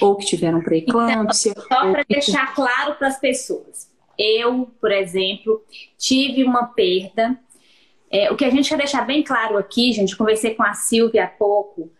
ou que tiveram pré-eclâmpsia. Então, só para deixar claro para as pessoas. Eu, por exemplo, tive uma perda. É, o que a gente quer deixar bem claro aqui, gente, conversei com a Silvia há pouco,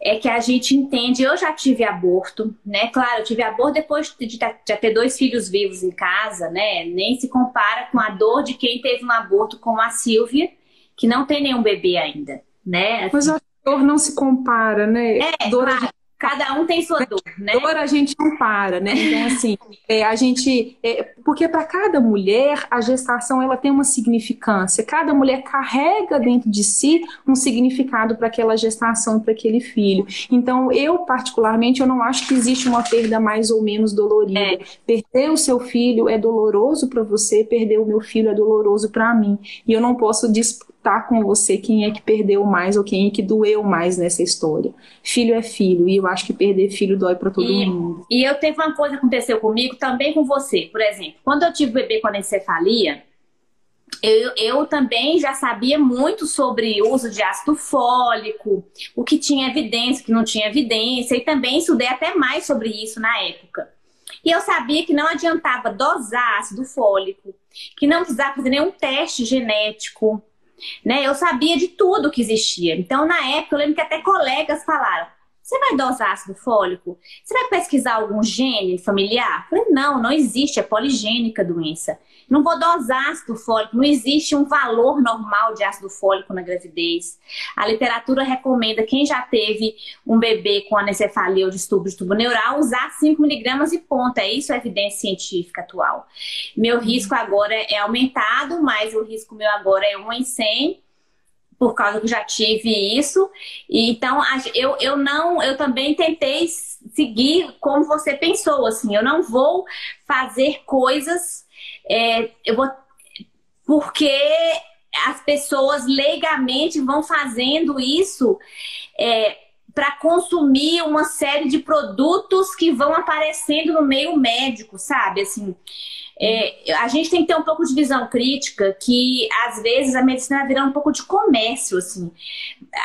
é que a gente entende. Eu já tive aborto, né? Claro, eu tive aborto depois de já ter dois filhos vivos em casa, né? Nem se compara com a dor de quem teve um aborto como a Silvia, que não tem nenhum bebê ainda, né? Assim, Mas a dor não se compara, né? É, dor claro. Cada um tem sua dor, né? Dor a gente não para, né? Então, assim, é, a gente. É, porque para cada mulher, a gestação ela tem uma significância. Cada mulher carrega dentro de si um significado para aquela gestação, para aquele filho. Então, eu, particularmente, eu não acho que existe uma perda mais ou menos dolorida. É. Perder o seu filho é doloroso para você, perder o meu filho é doloroso para mim. E eu não posso disputar com você quem é que perdeu mais ou quem é que doeu mais nessa história. Filho é filho, e eu acho que perder filho dói para todo e, mundo. E eu teve uma coisa que aconteceu comigo, também com você. Por exemplo, quando eu tive bebê com anencefalia, eu, eu, também já sabia muito sobre o uso de ácido fólico, o que tinha evidência, o que não tinha evidência, e também estudei até mais sobre isso na época. E eu sabia que não adiantava dosar ácido fólico, que não precisava fazer nenhum teste genético, né? Eu sabia de tudo que existia. Então, na época, eu lembro que até colegas falaram: você vai dosar ácido fólico? Você vai pesquisar algum gene familiar? Eu falei, não, não existe, é poligênica a doença. Não vou dosar ácido fólico, não existe um valor normal de ácido fólico na gravidez. A literatura recomenda quem já teve um bebê com anencefalia ou distúrbio de tubo neural usar 5 miligramas e ponto. É isso a evidência científica atual. Meu risco agora é aumentado, mas o risco meu agora é 1 em 100 por causa que já tive isso. Então, eu, eu não, eu também tentei seguir como você pensou, assim, eu não vou fazer coisas, é, eu vou, porque as pessoas legalmente vão fazendo isso é, para consumir uma série de produtos que vão aparecendo no meio médico, sabe? Assim, é, a gente tem que ter um pouco de visão crítica que às vezes a medicina vira um pouco de comércio assim.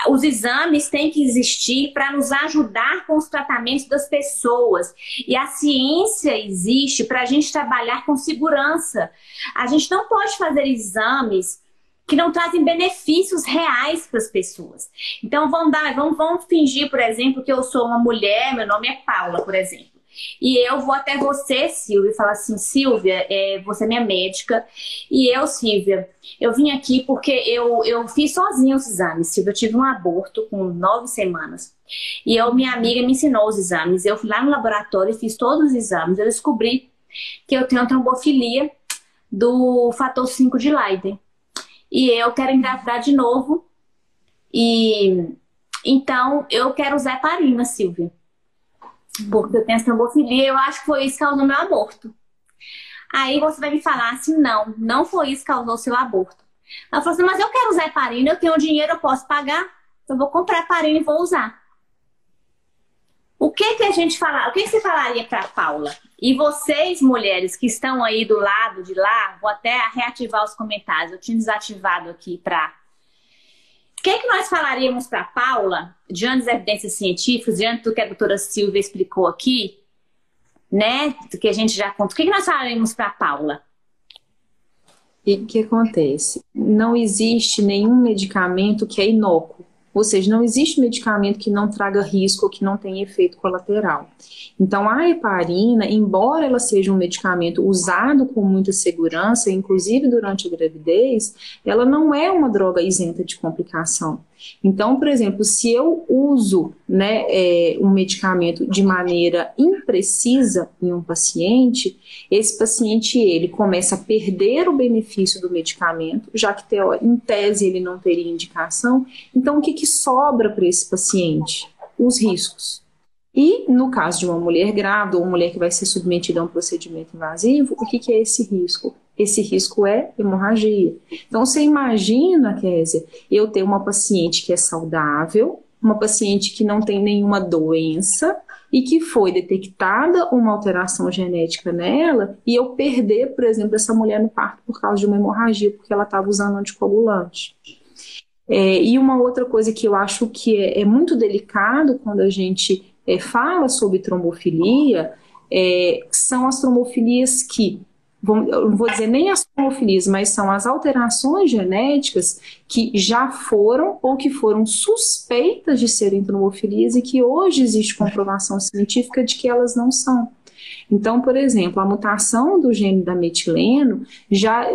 Os exames têm que existir para nos ajudar com os tratamentos das pessoas e a ciência existe para a gente trabalhar com segurança. A gente não pode fazer exames que não trazem benefícios reais para as pessoas. Então vamos dar, vamos, vamos fingir, por exemplo, que eu sou uma mulher, meu nome é Paula, por exemplo. E eu vou até você, Silvia, e falar assim: Silvia, é, você é minha médica. E eu, Silvia, eu vim aqui porque eu, eu fiz sozinha os exames, Silvia. Eu tive um aborto com nove semanas. E eu, minha amiga me ensinou os exames. Eu fui lá no laboratório e fiz todos os exames. Eu descobri que eu tenho trombofilia do fator 5 de Leiden. E eu quero engravidar de novo. E então eu quero usar heparina, Silvia. Porque eu tenho essa trombofilia, eu acho que foi isso que causou meu aborto. Aí você vai me falar assim: não, não foi isso que causou seu aborto. Ela falou assim: mas eu quero usar heparina, eu tenho dinheiro, eu posso pagar, eu vou comprar heparina e vou usar. O que que a gente fala? O que, que você falaria para Paula? E vocês, mulheres que estão aí do lado de lá, vou até reativar os comentários. Eu tinha desativado aqui para. O que, que nós falaríamos para Paula, diante das evidências científicas, diante do que a doutora Silvia explicou aqui, né? Do que a gente já contou. O que, que nós falaríamos para Paula? E o que acontece? Não existe nenhum medicamento que é inócuo. Ou seja, não existe medicamento que não traga risco ou que não tenha efeito colateral. Então, a heparina, embora ela seja um medicamento usado com muita segurança, inclusive durante a gravidez, ela não é uma droga isenta de complicação. Então, por exemplo, se eu uso né, é, um medicamento de maneira imprecisa em um paciente, esse paciente ele começa a perder o benefício do medicamento, já que em tese ele não teria indicação. Então, o que, que sobra para esse paciente? Os riscos. E no caso de uma mulher grávida ou mulher que vai ser submetida a um procedimento invasivo, o que, que é esse risco? Esse risco é hemorragia. Então você imagina, Késia, eu ter uma paciente que é saudável, uma paciente que não tem nenhuma doença e que foi detectada uma alteração genética nela e eu perder, por exemplo, essa mulher no parto por causa de uma hemorragia, porque ela estava usando anticoagulante. É, e uma outra coisa que eu acho que é, é muito delicado quando a gente é, fala sobre trombofilia é, são as trombofilias que, não vou dizer nem as trombofilias, mas são as alterações genéticas que já foram ou que foram suspeitas de serem trombofilias e que hoje existe comprovação científica de que elas não são. Então, por exemplo, a mutação do gene da metileno, já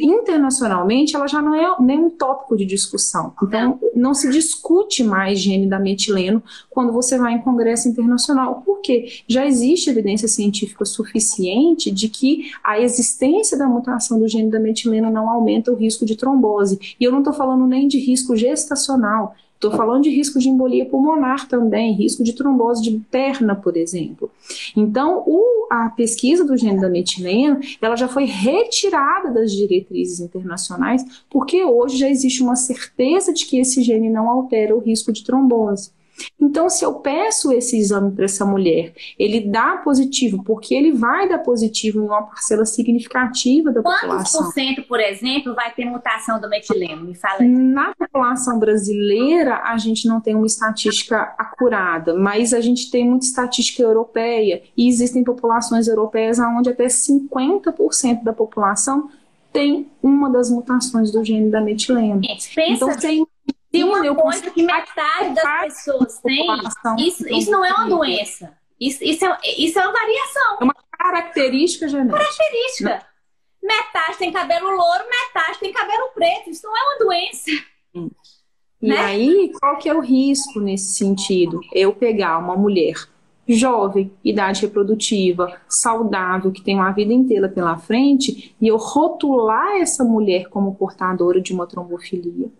internacionalmente, ela já não é nem um tópico de discussão. Então, não se discute mais gene da metileno quando você vai em congresso internacional, porque já existe evidência científica suficiente de que a existência da mutação do gene da metileno não aumenta o risco de trombose. E eu não estou falando nem de risco gestacional, Estou falando de risco de embolia pulmonar também, risco de trombose de perna, por exemplo. Então, o, a pesquisa do gene da metilena, ela já foi retirada das diretrizes internacionais, porque hoje já existe uma certeza de que esse gene não altera o risco de trombose. Então, se eu peço esse exame para essa mulher, ele dá positivo, porque ele vai dar positivo em uma parcela significativa da Quantos população. Quantos por cento, por exemplo, vai ter mutação do metileno? Me fala aí. Na população brasileira, a gente não tem uma estatística acurada, mas a gente tem muita estatística europeia, e existem populações europeias onde até 50% da população tem uma das mutações do gene da metileno. Pensa então, tem tem uma coisa que metade das pessoas tem, isso, isso não é uma doença. Isso, isso, é, isso é uma variação. É uma característica genética. Característica. Metade tem cabelo louro, metade tem cabelo preto. Isso não é uma doença. E né? aí, qual que é o risco nesse sentido? Eu pegar uma mulher jovem, idade reprodutiva, saudável, que tem uma vida inteira pela frente, e eu rotular essa mulher como portadora de uma trombofilia.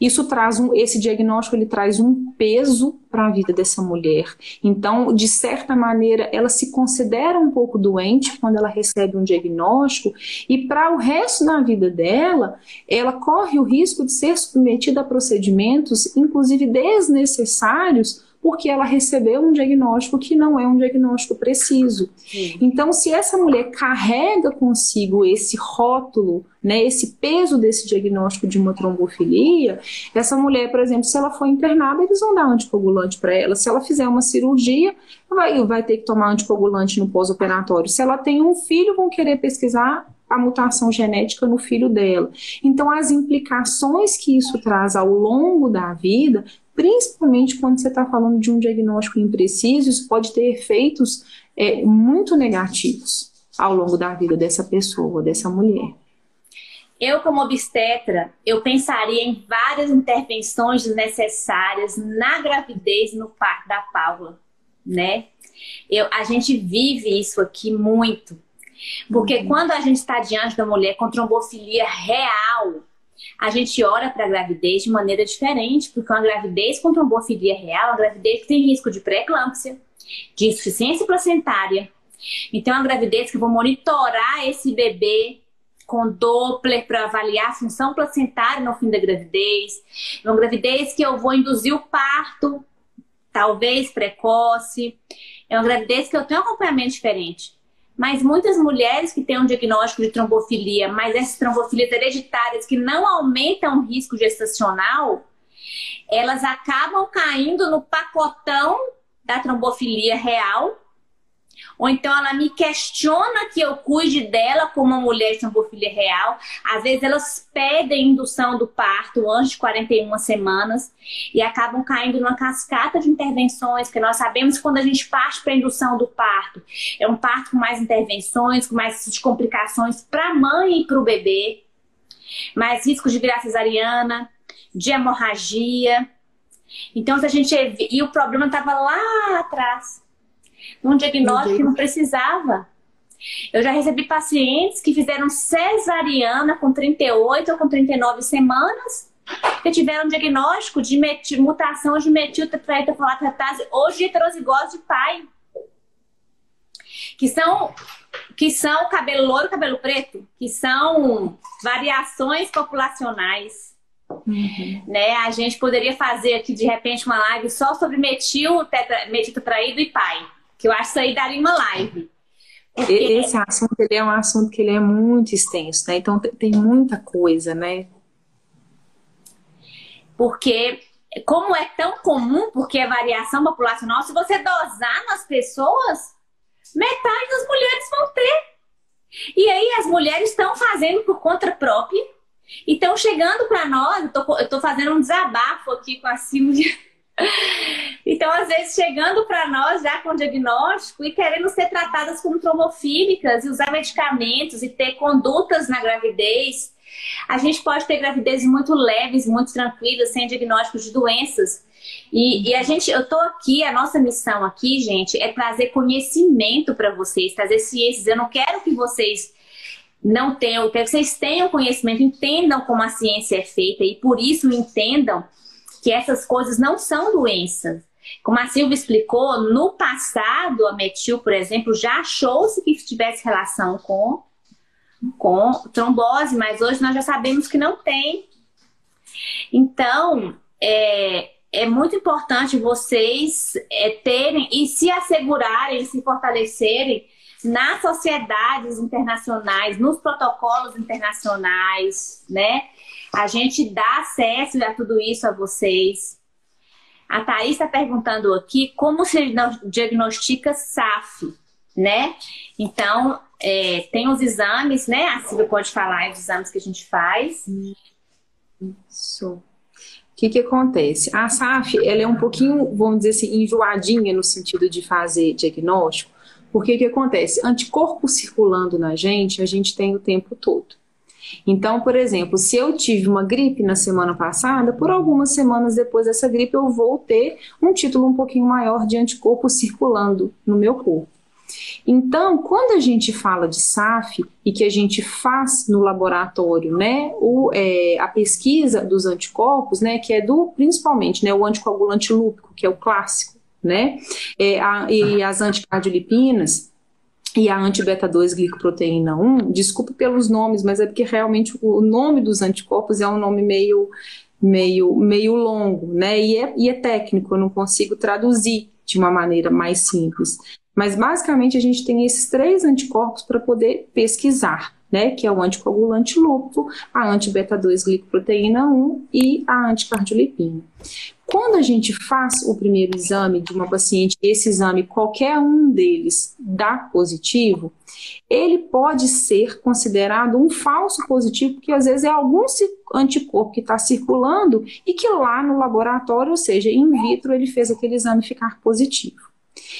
Isso traz um, esse diagnóstico ele traz um peso para a vida dessa mulher. Então, de certa maneira, ela se considera um pouco doente quando ela recebe um diagnóstico e para o resto da vida dela, ela corre o risco de ser submetida a procedimentos, inclusive desnecessários, porque ela recebeu um diagnóstico que não é um diagnóstico preciso. Sim. Então, se essa mulher carrega consigo esse rótulo, né, esse peso desse diagnóstico de uma trombofilia, essa mulher, por exemplo, se ela for internada, eles vão dar anticoagulante para ela. Se ela fizer uma cirurgia, vai, vai ter que tomar anticoagulante no pós-operatório. Se ela tem um filho, vão querer pesquisar a mutação genética no filho dela. Então, as implicações que isso traz ao longo da vida principalmente quando você está falando de um diagnóstico impreciso, isso pode ter efeitos é, muito negativos ao longo da vida dessa pessoa, dessa mulher. Eu, como obstetra, eu pensaria em várias intervenções necessárias na gravidez e no parto da Paula, né? Eu, a gente vive isso aqui muito. Porque uhum. quando a gente está diante da mulher com trombofilia real, a gente olha para a gravidez de maneira diferente, porque uma gravidez com trombofilia real, uma gravidez que tem risco de pré-eclâmpsia, de insuficiência placentária. Então, é uma gravidez que eu vou monitorar esse bebê com Doppler para avaliar a função placentária no fim da gravidez. É uma gravidez que eu vou induzir o parto, talvez precoce. É uma gravidez que eu tenho um acompanhamento diferente. Mas muitas mulheres que têm um diagnóstico de trombofilia, mas essas trombofilias hereditárias que não aumentam o risco gestacional, elas acabam caindo no pacotão da trombofilia real ou então ela me questiona que eu cuide dela como uma mulher de trombofilia real. Às vezes elas pedem indução do parto antes de 41 semanas e acabam caindo numa cascata de intervenções, que nós sabemos que quando a gente parte para a indução do parto, é um parto com mais intervenções, com mais complicações para a mãe e para o bebê, mais riscos de virar cesariana, de hemorragia. Então, se a gente. E o problema estava lá atrás num diagnóstico que não precisava. Eu já recebi pacientes que fizeram cesariana com 38 ou com 39 semanas, que tiveram diagnóstico de metil, mutação de metiltetraidrofolatatase ou de heterozigose de pai. Que são, que são cabelo louro, cabelo preto, que são variações populacionais. Uhum. Né? A gente poderia fazer aqui de repente uma live só sobre metil, tetra, metiltetraído e pai que eu acho que isso aí daria uma live. Porque... Esse assunto ele é um assunto que ele é muito extenso, né? Então tem muita coisa, né? Porque como é tão comum, porque é variação populacional, se você dosar nas pessoas, metade das mulheres vão ter. E aí as mulheres estão fazendo por conta própria e estão chegando para nós. Eu estou fazendo um desabafo aqui com a Silvia então, às vezes, chegando para nós já com diagnóstico e querendo ser tratadas como tromofílicas e usar medicamentos e ter condutas na gravidez, a gente pode ter gravidezes muito leves, muito tranquilas, sem diagnósticos de doenças. E, e, a gente, eu tô aqui, a nossa missão aqui, gente, é trazer conhecimento para vocês, trazer ciências. Eu não quero que vocês não tenham, eu quero que vocês tenham conhecimento, entendam como a ciência é feita e por isso entendam que essas coisas não são doenças. Como a Silvia explicou, no passado, a metil, por exemplo, já achou-se que tivesse relação com, com trombose, mas hoje nós já sabemos que não tem. Então, é, é muito importante vocês é, terem e se assegurarem, se fortalecerem nas sociedades internacionais, nos protocolos internacionais, né? A gente dá acesso a tudo isso a vocês. A Thaís está perguntando aqui como se diagnostica SAF, né? Então, é, tem os exames, né? A Silvia pode falar os exames que a gente faz. Isso. O que, que acontece? A SAF, ela é um pouquinho, vamos dizer assim, enjoadinha no sentido de fazer diagnóstico, porque o que acontece? Anticorpo circulando na gente, a gente tem o tempo todo. Então, por exemplo, se eu tive uma gripe na semana passada, por algumas semanas depois dessa gripe eu vou ter um título um pouquinho maior de anticorpo circulando no meu corpo. Então, quando a gente fala de SAF e que a gente faz no laboratório, né, o, é, a pesquisa dos anticorpos, né, que é do principalmente, né, o anticoagulante lúpico, que é o clássico, né, é, a, e as anticardiolipinas, e a anti-beta-2-glicoproteína 1, desculpe pelos nomes, mas é porque realmente o nome dos anticorpos é um nome meio, meio, meio longo, né? E é, e é técnico, eu não consigo traduzir de uma maneira mais simples. Mas basicamente a gente tem esses três anticorpos para poder pesquisar, né? Que é o anticoagulante lúpico, a anti-beta-2-glicoproteína 1 e a anticardiolipina. Quando a gente faz o primeiro exame de uma paciente, esse exame, qualquer um deles dá positivo, ele pode ser considerado um falso positivo, porque às vezes é algum anticorpo que está circulando e que lá no laboratório, ou seja, in vitro, ele fez aquele exame ficar positivo.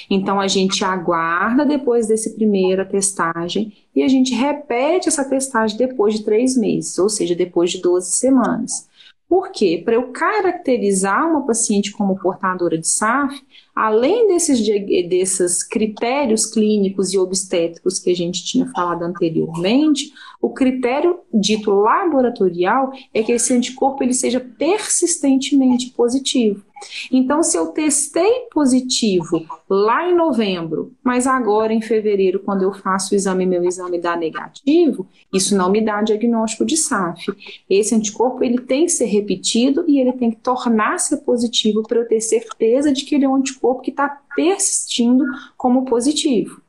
Então a gente aguarda depois desse primeira testagem e a gente repete essa testagem depois de três meses, ou seja, depois de 12 semanas. Por quê? Para eu caracterizar uma paciente como portadora de SAF, além desses, desses critérios clínicos e obstétricos que a gente tinha falado anteriormente, o critério dito laboratorial é que esse anticorpo ele seja persistentemente positivo. Então, se eu testei positivo lá em novembro, mas agora em fevereiro, quando eu faço o exame, meu exame dá negativo, isso não me dá diagnóstico de SAF. Esse anticorpo ele tem que ser repetido e ele tem que tornar-se positivo para eu ter certeza de que ele é um anticorpo que está persistindo como positivo.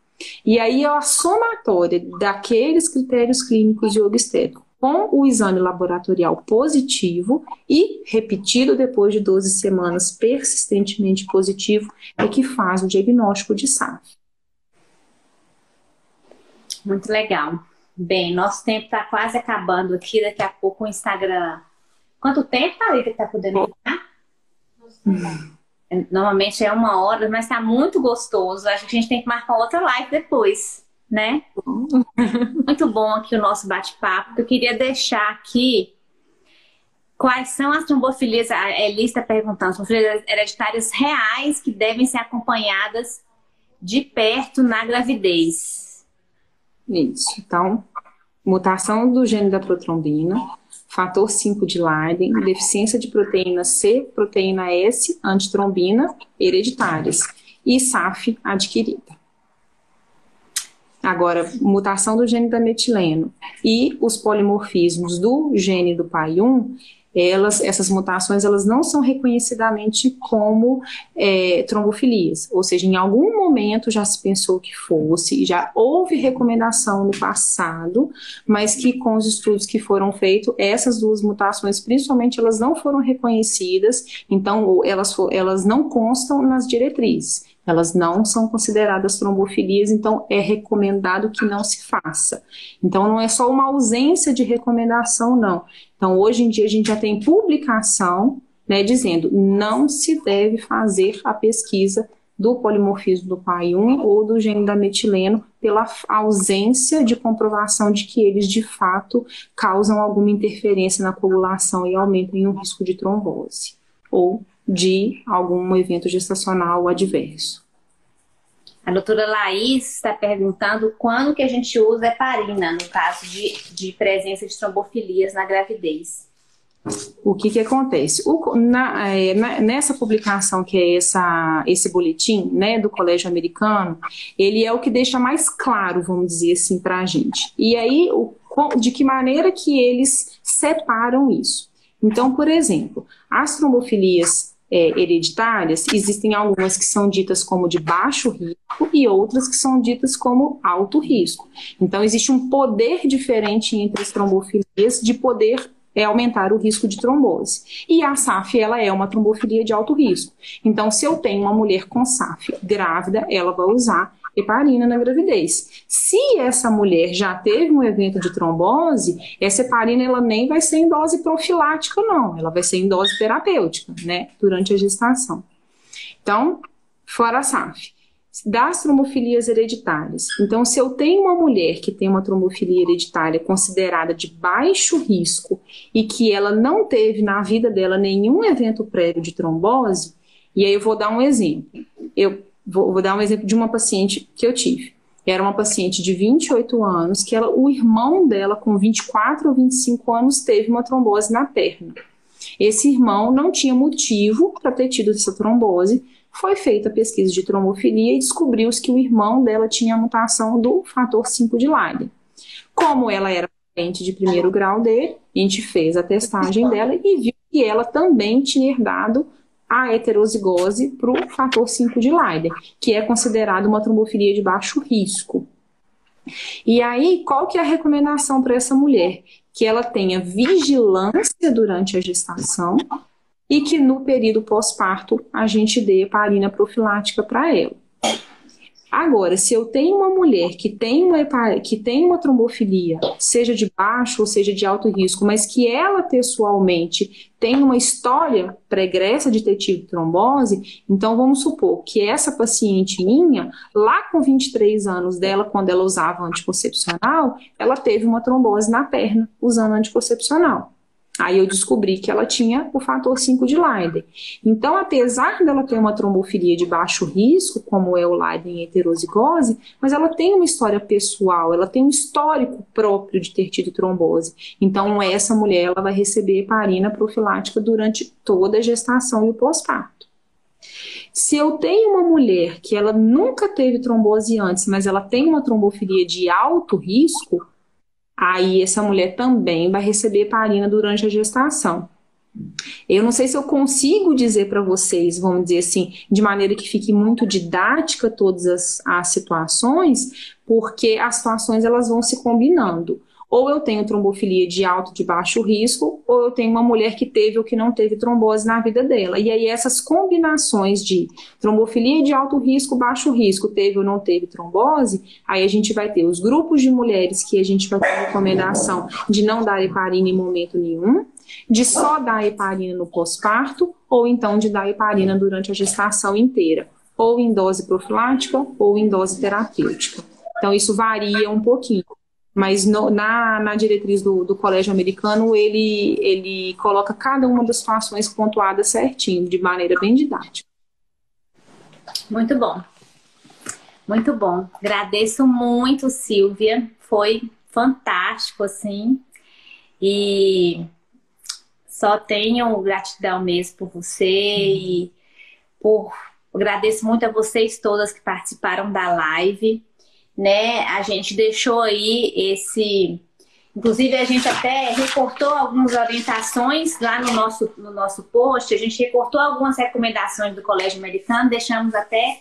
E aí é a somatória daqueles critérios clínicos e obstétricos com o exame laboratorial positivo e repetido depois de 12 semanas persistentemente positivo é que faz o diagnóstico de SAF. Muito legal. Bem, nosso tempo está quase acabando aqui. Daqui a pouco o Instagram. Quanto tempo, Thalita, que está podendo ficar? Normalmente é uma hora, mas está muito gostoso. Acho que a gente tem que marcar outra live depois né? <laughs> Muito bom aqui o nosso bate-papo. Eu queria deixar aqui quais são as trombofilias, a Elis está perguntando, trombofilias hereditárias reais que devem ser acompanhadas de perto na gravidez. Isso. Então, mutação do gene da protrombina, fator 5 de Leiden, deficiência de proteína C, proteína S, antitrombina, hereditárias e SAF adquirida. Agora, mutação do gene da metileno e os polimorfismos do gene do pai 1, elas, essas mutações elas não são reconhecidamente como é, trombofilias, ou seja, em algum momento já se pensou que fosse, já houve recomendação no passado, mas que com os estudos que foram feitos, essas duas mutações, principalmente, elas não foram reconhecidas, então elas, elas não constam nas diretrizes. Elas não são consideradas trombofilias, então é recomendado que não se faça. Então não é só uma ausência de recomendação, não. Então hoje em dia a gente já tem publicação, né, dizendo não se deve fazer a pesquisa do polimorfismo do pai 1 ou do gene da metileno pela ausência de comprovação de que eles de fato causam alguma interferência na coagulação e aumentam o risco de trombose ou de algum evento gestacional adverso. A doutora Laís está perguntando quando que a gente usa heparina, no caso de, de presença de trombofilias na gravidez. O que que acontece? O, na, é, na, nessa publicação que é essa, esse boletim, né, do Colégio Americano, ele é o que deixa mais claro, vamos dizer assim, para a gente. E aí, o, de que maneira que eles separam isso? Então, por exemplo, as trombofilias é, hereditárias, existem algumas que são ditas como de baixo risco e outras que são ditas como alto risco. Então, existe um poder diferente entre as trombofilias de poder é aumentar o risco de trombose. E a SAF, ela é uma trombofilia de alto risco. Então, se eu tenho uma mulher com SAF grávida, ela vai usar heparina na gravidez. Se essa mulher já teve um evento de trombose, essa heparina ela nem vai ser em dose profilática, não. Ela vai ser em dose terapêutica, né? Durante a gestação. Então, fora a SAF. Das trombofilias hereditárias. Então, se eu tenho uma mulher que tem uma trombofilia hereditária considerada de baixo risco e que ela não teve na vida dela nenhum evento prévio de trombose, e aí eu vou dar um exemplo. Eu Vou, vou, dar um exemplo de uma paciente que eu tive. Era uma paciente de 28 anos, que ela, o irmão dela, com 24 ou 25 anos, teve uma trombose na perna. Esse irmão não tinha motivo para ter tido essa trombose. Foi feita a pesquisa de trombofilia e descobriu-se que o irmão dela tinha a mutação do fator 5 de Leiden. Como ela era parente de primeiro grau dele, a gente fez a testagem dela e viu que ela também tinha herdado a heterozigose para o fator 5 de Leiden, que é considerado uma trombofilia de baixo risco. E aí, qual que é a recomendação para essa mulher? Que ela tenha vigilância durante a gestação e que no período pós-parto a gente dê heparina profilática para ela. Agora, se eu tenho uma mulher que tem uma, que tem uma trombofilia, seja de baixo ou seja de alto risco, mas que ela pessoalmente tem uma história pregressa de ter tido trombose, então vamos supor que essa paciente minha, lá com 23 anos dela, quando ela usava anticoncepcional, ela teve uma trombose na perna usando anticoncepcional. Aí eu descobri que ela tinha o fator 5 de Leiden. Então, apesar dela ter uma trombofilia de baixo risco, como é o Leiden heterozigose, mas ela tem uma história pessoal, ela tem um histórico próprio de ter tido trombose. Então, essa mulher ela vai receber heparina profilática durante toda a gestação e o pós-parto. Se eu tenho uma mulher que ela nunca teve trombose antes, mas ela tem uma trombofilia de alto risco, aí essa mulher também vai receber heparina durante a gestação. Eu não sei se eu consigo dizer para vocês, vamos dizer assim, de maneira que fique muito didática todas as, as situações, porque as situações elas vão se combinando ou eu tenho trombofilia de alto de baixo risco, ou eu tenho uma mulher que teve ou que não teve trombose na vida dela. E aí essas combinações de trombofilia de alto risco, baixo risco, teve ou não teve trombose, aí a gente vai ter os grupos de mulheres que a gente vai ter recomendação de não dar heparina em momento nenhum, de só dar heparina no pós-parto, ou então de dar heparina durante a gestação inteira, ou em dose profilática ou em dose terapêutica. Então isso varia um pouquinho mas no, na, na diretriz do, do colégio americano ele, ele coloca cada uma das situações pontuadas certinho, de maneira bem didática. Muito bom. Muito bom. Agradeço muito, Silvia. Foi fantástico, assim. E só tenho gratidão mesmo por você e por agradeço muito a vocês todas que participaram da live né? A gente deixou aí esse. Inclusive, a gente até recortou algumas orientações lá no nosso, no nosso post, a gente recortou algumas recomendações do Colégio Americano, deixamos até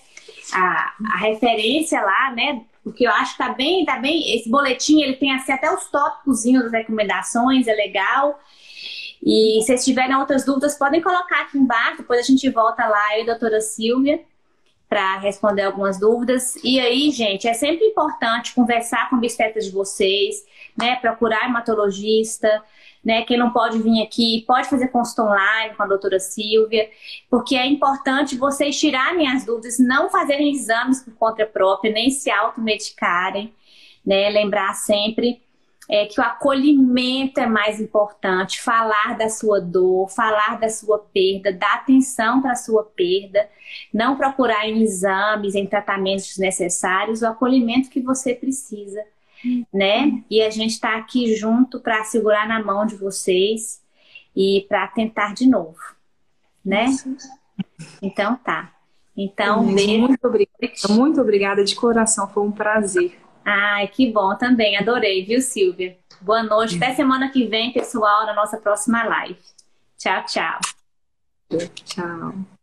a, a referência lá, né? Porque eu acho que tá bem, tá bem. Esse boletim ele tem assim, até os tópicos das recomendações, é legal. E se vocês tiverem outras dúvidas, podem colocar aqui embaixo, depois a gente volta lá, eu e a doutora Silvia para responder algumas dúvidas. E aí, gente, é sempre importante conversar com obstetra de vocês, né? Procurar hematologista, né? Quem não pode vir aqui, pode fazer consulta online com a doutora Silvia, porque é importante vocês tirarem as dúvidas, não fazerem exames por conta própria, nem se automedicarem, né? Lembrar sempre é, que o acolhimento é mais importante, falar da sua dor, falar da sua perda, dar atenção para a sua perda, não procurar em exames, em tratamentos desnecessários, o acolhimento que você precisa, né? E a gente está aqui junto para segurar na mão de vocês e para tentar de novo, né? Então tá. Então, muito obrigada, muito obrigada de coração, foi um prazer. Ai, que bom também, adorei, viu, Silvia? Boa noite, até semana que vem, pessoal, na nossa próxima live. Tchau, tchau. Tchau.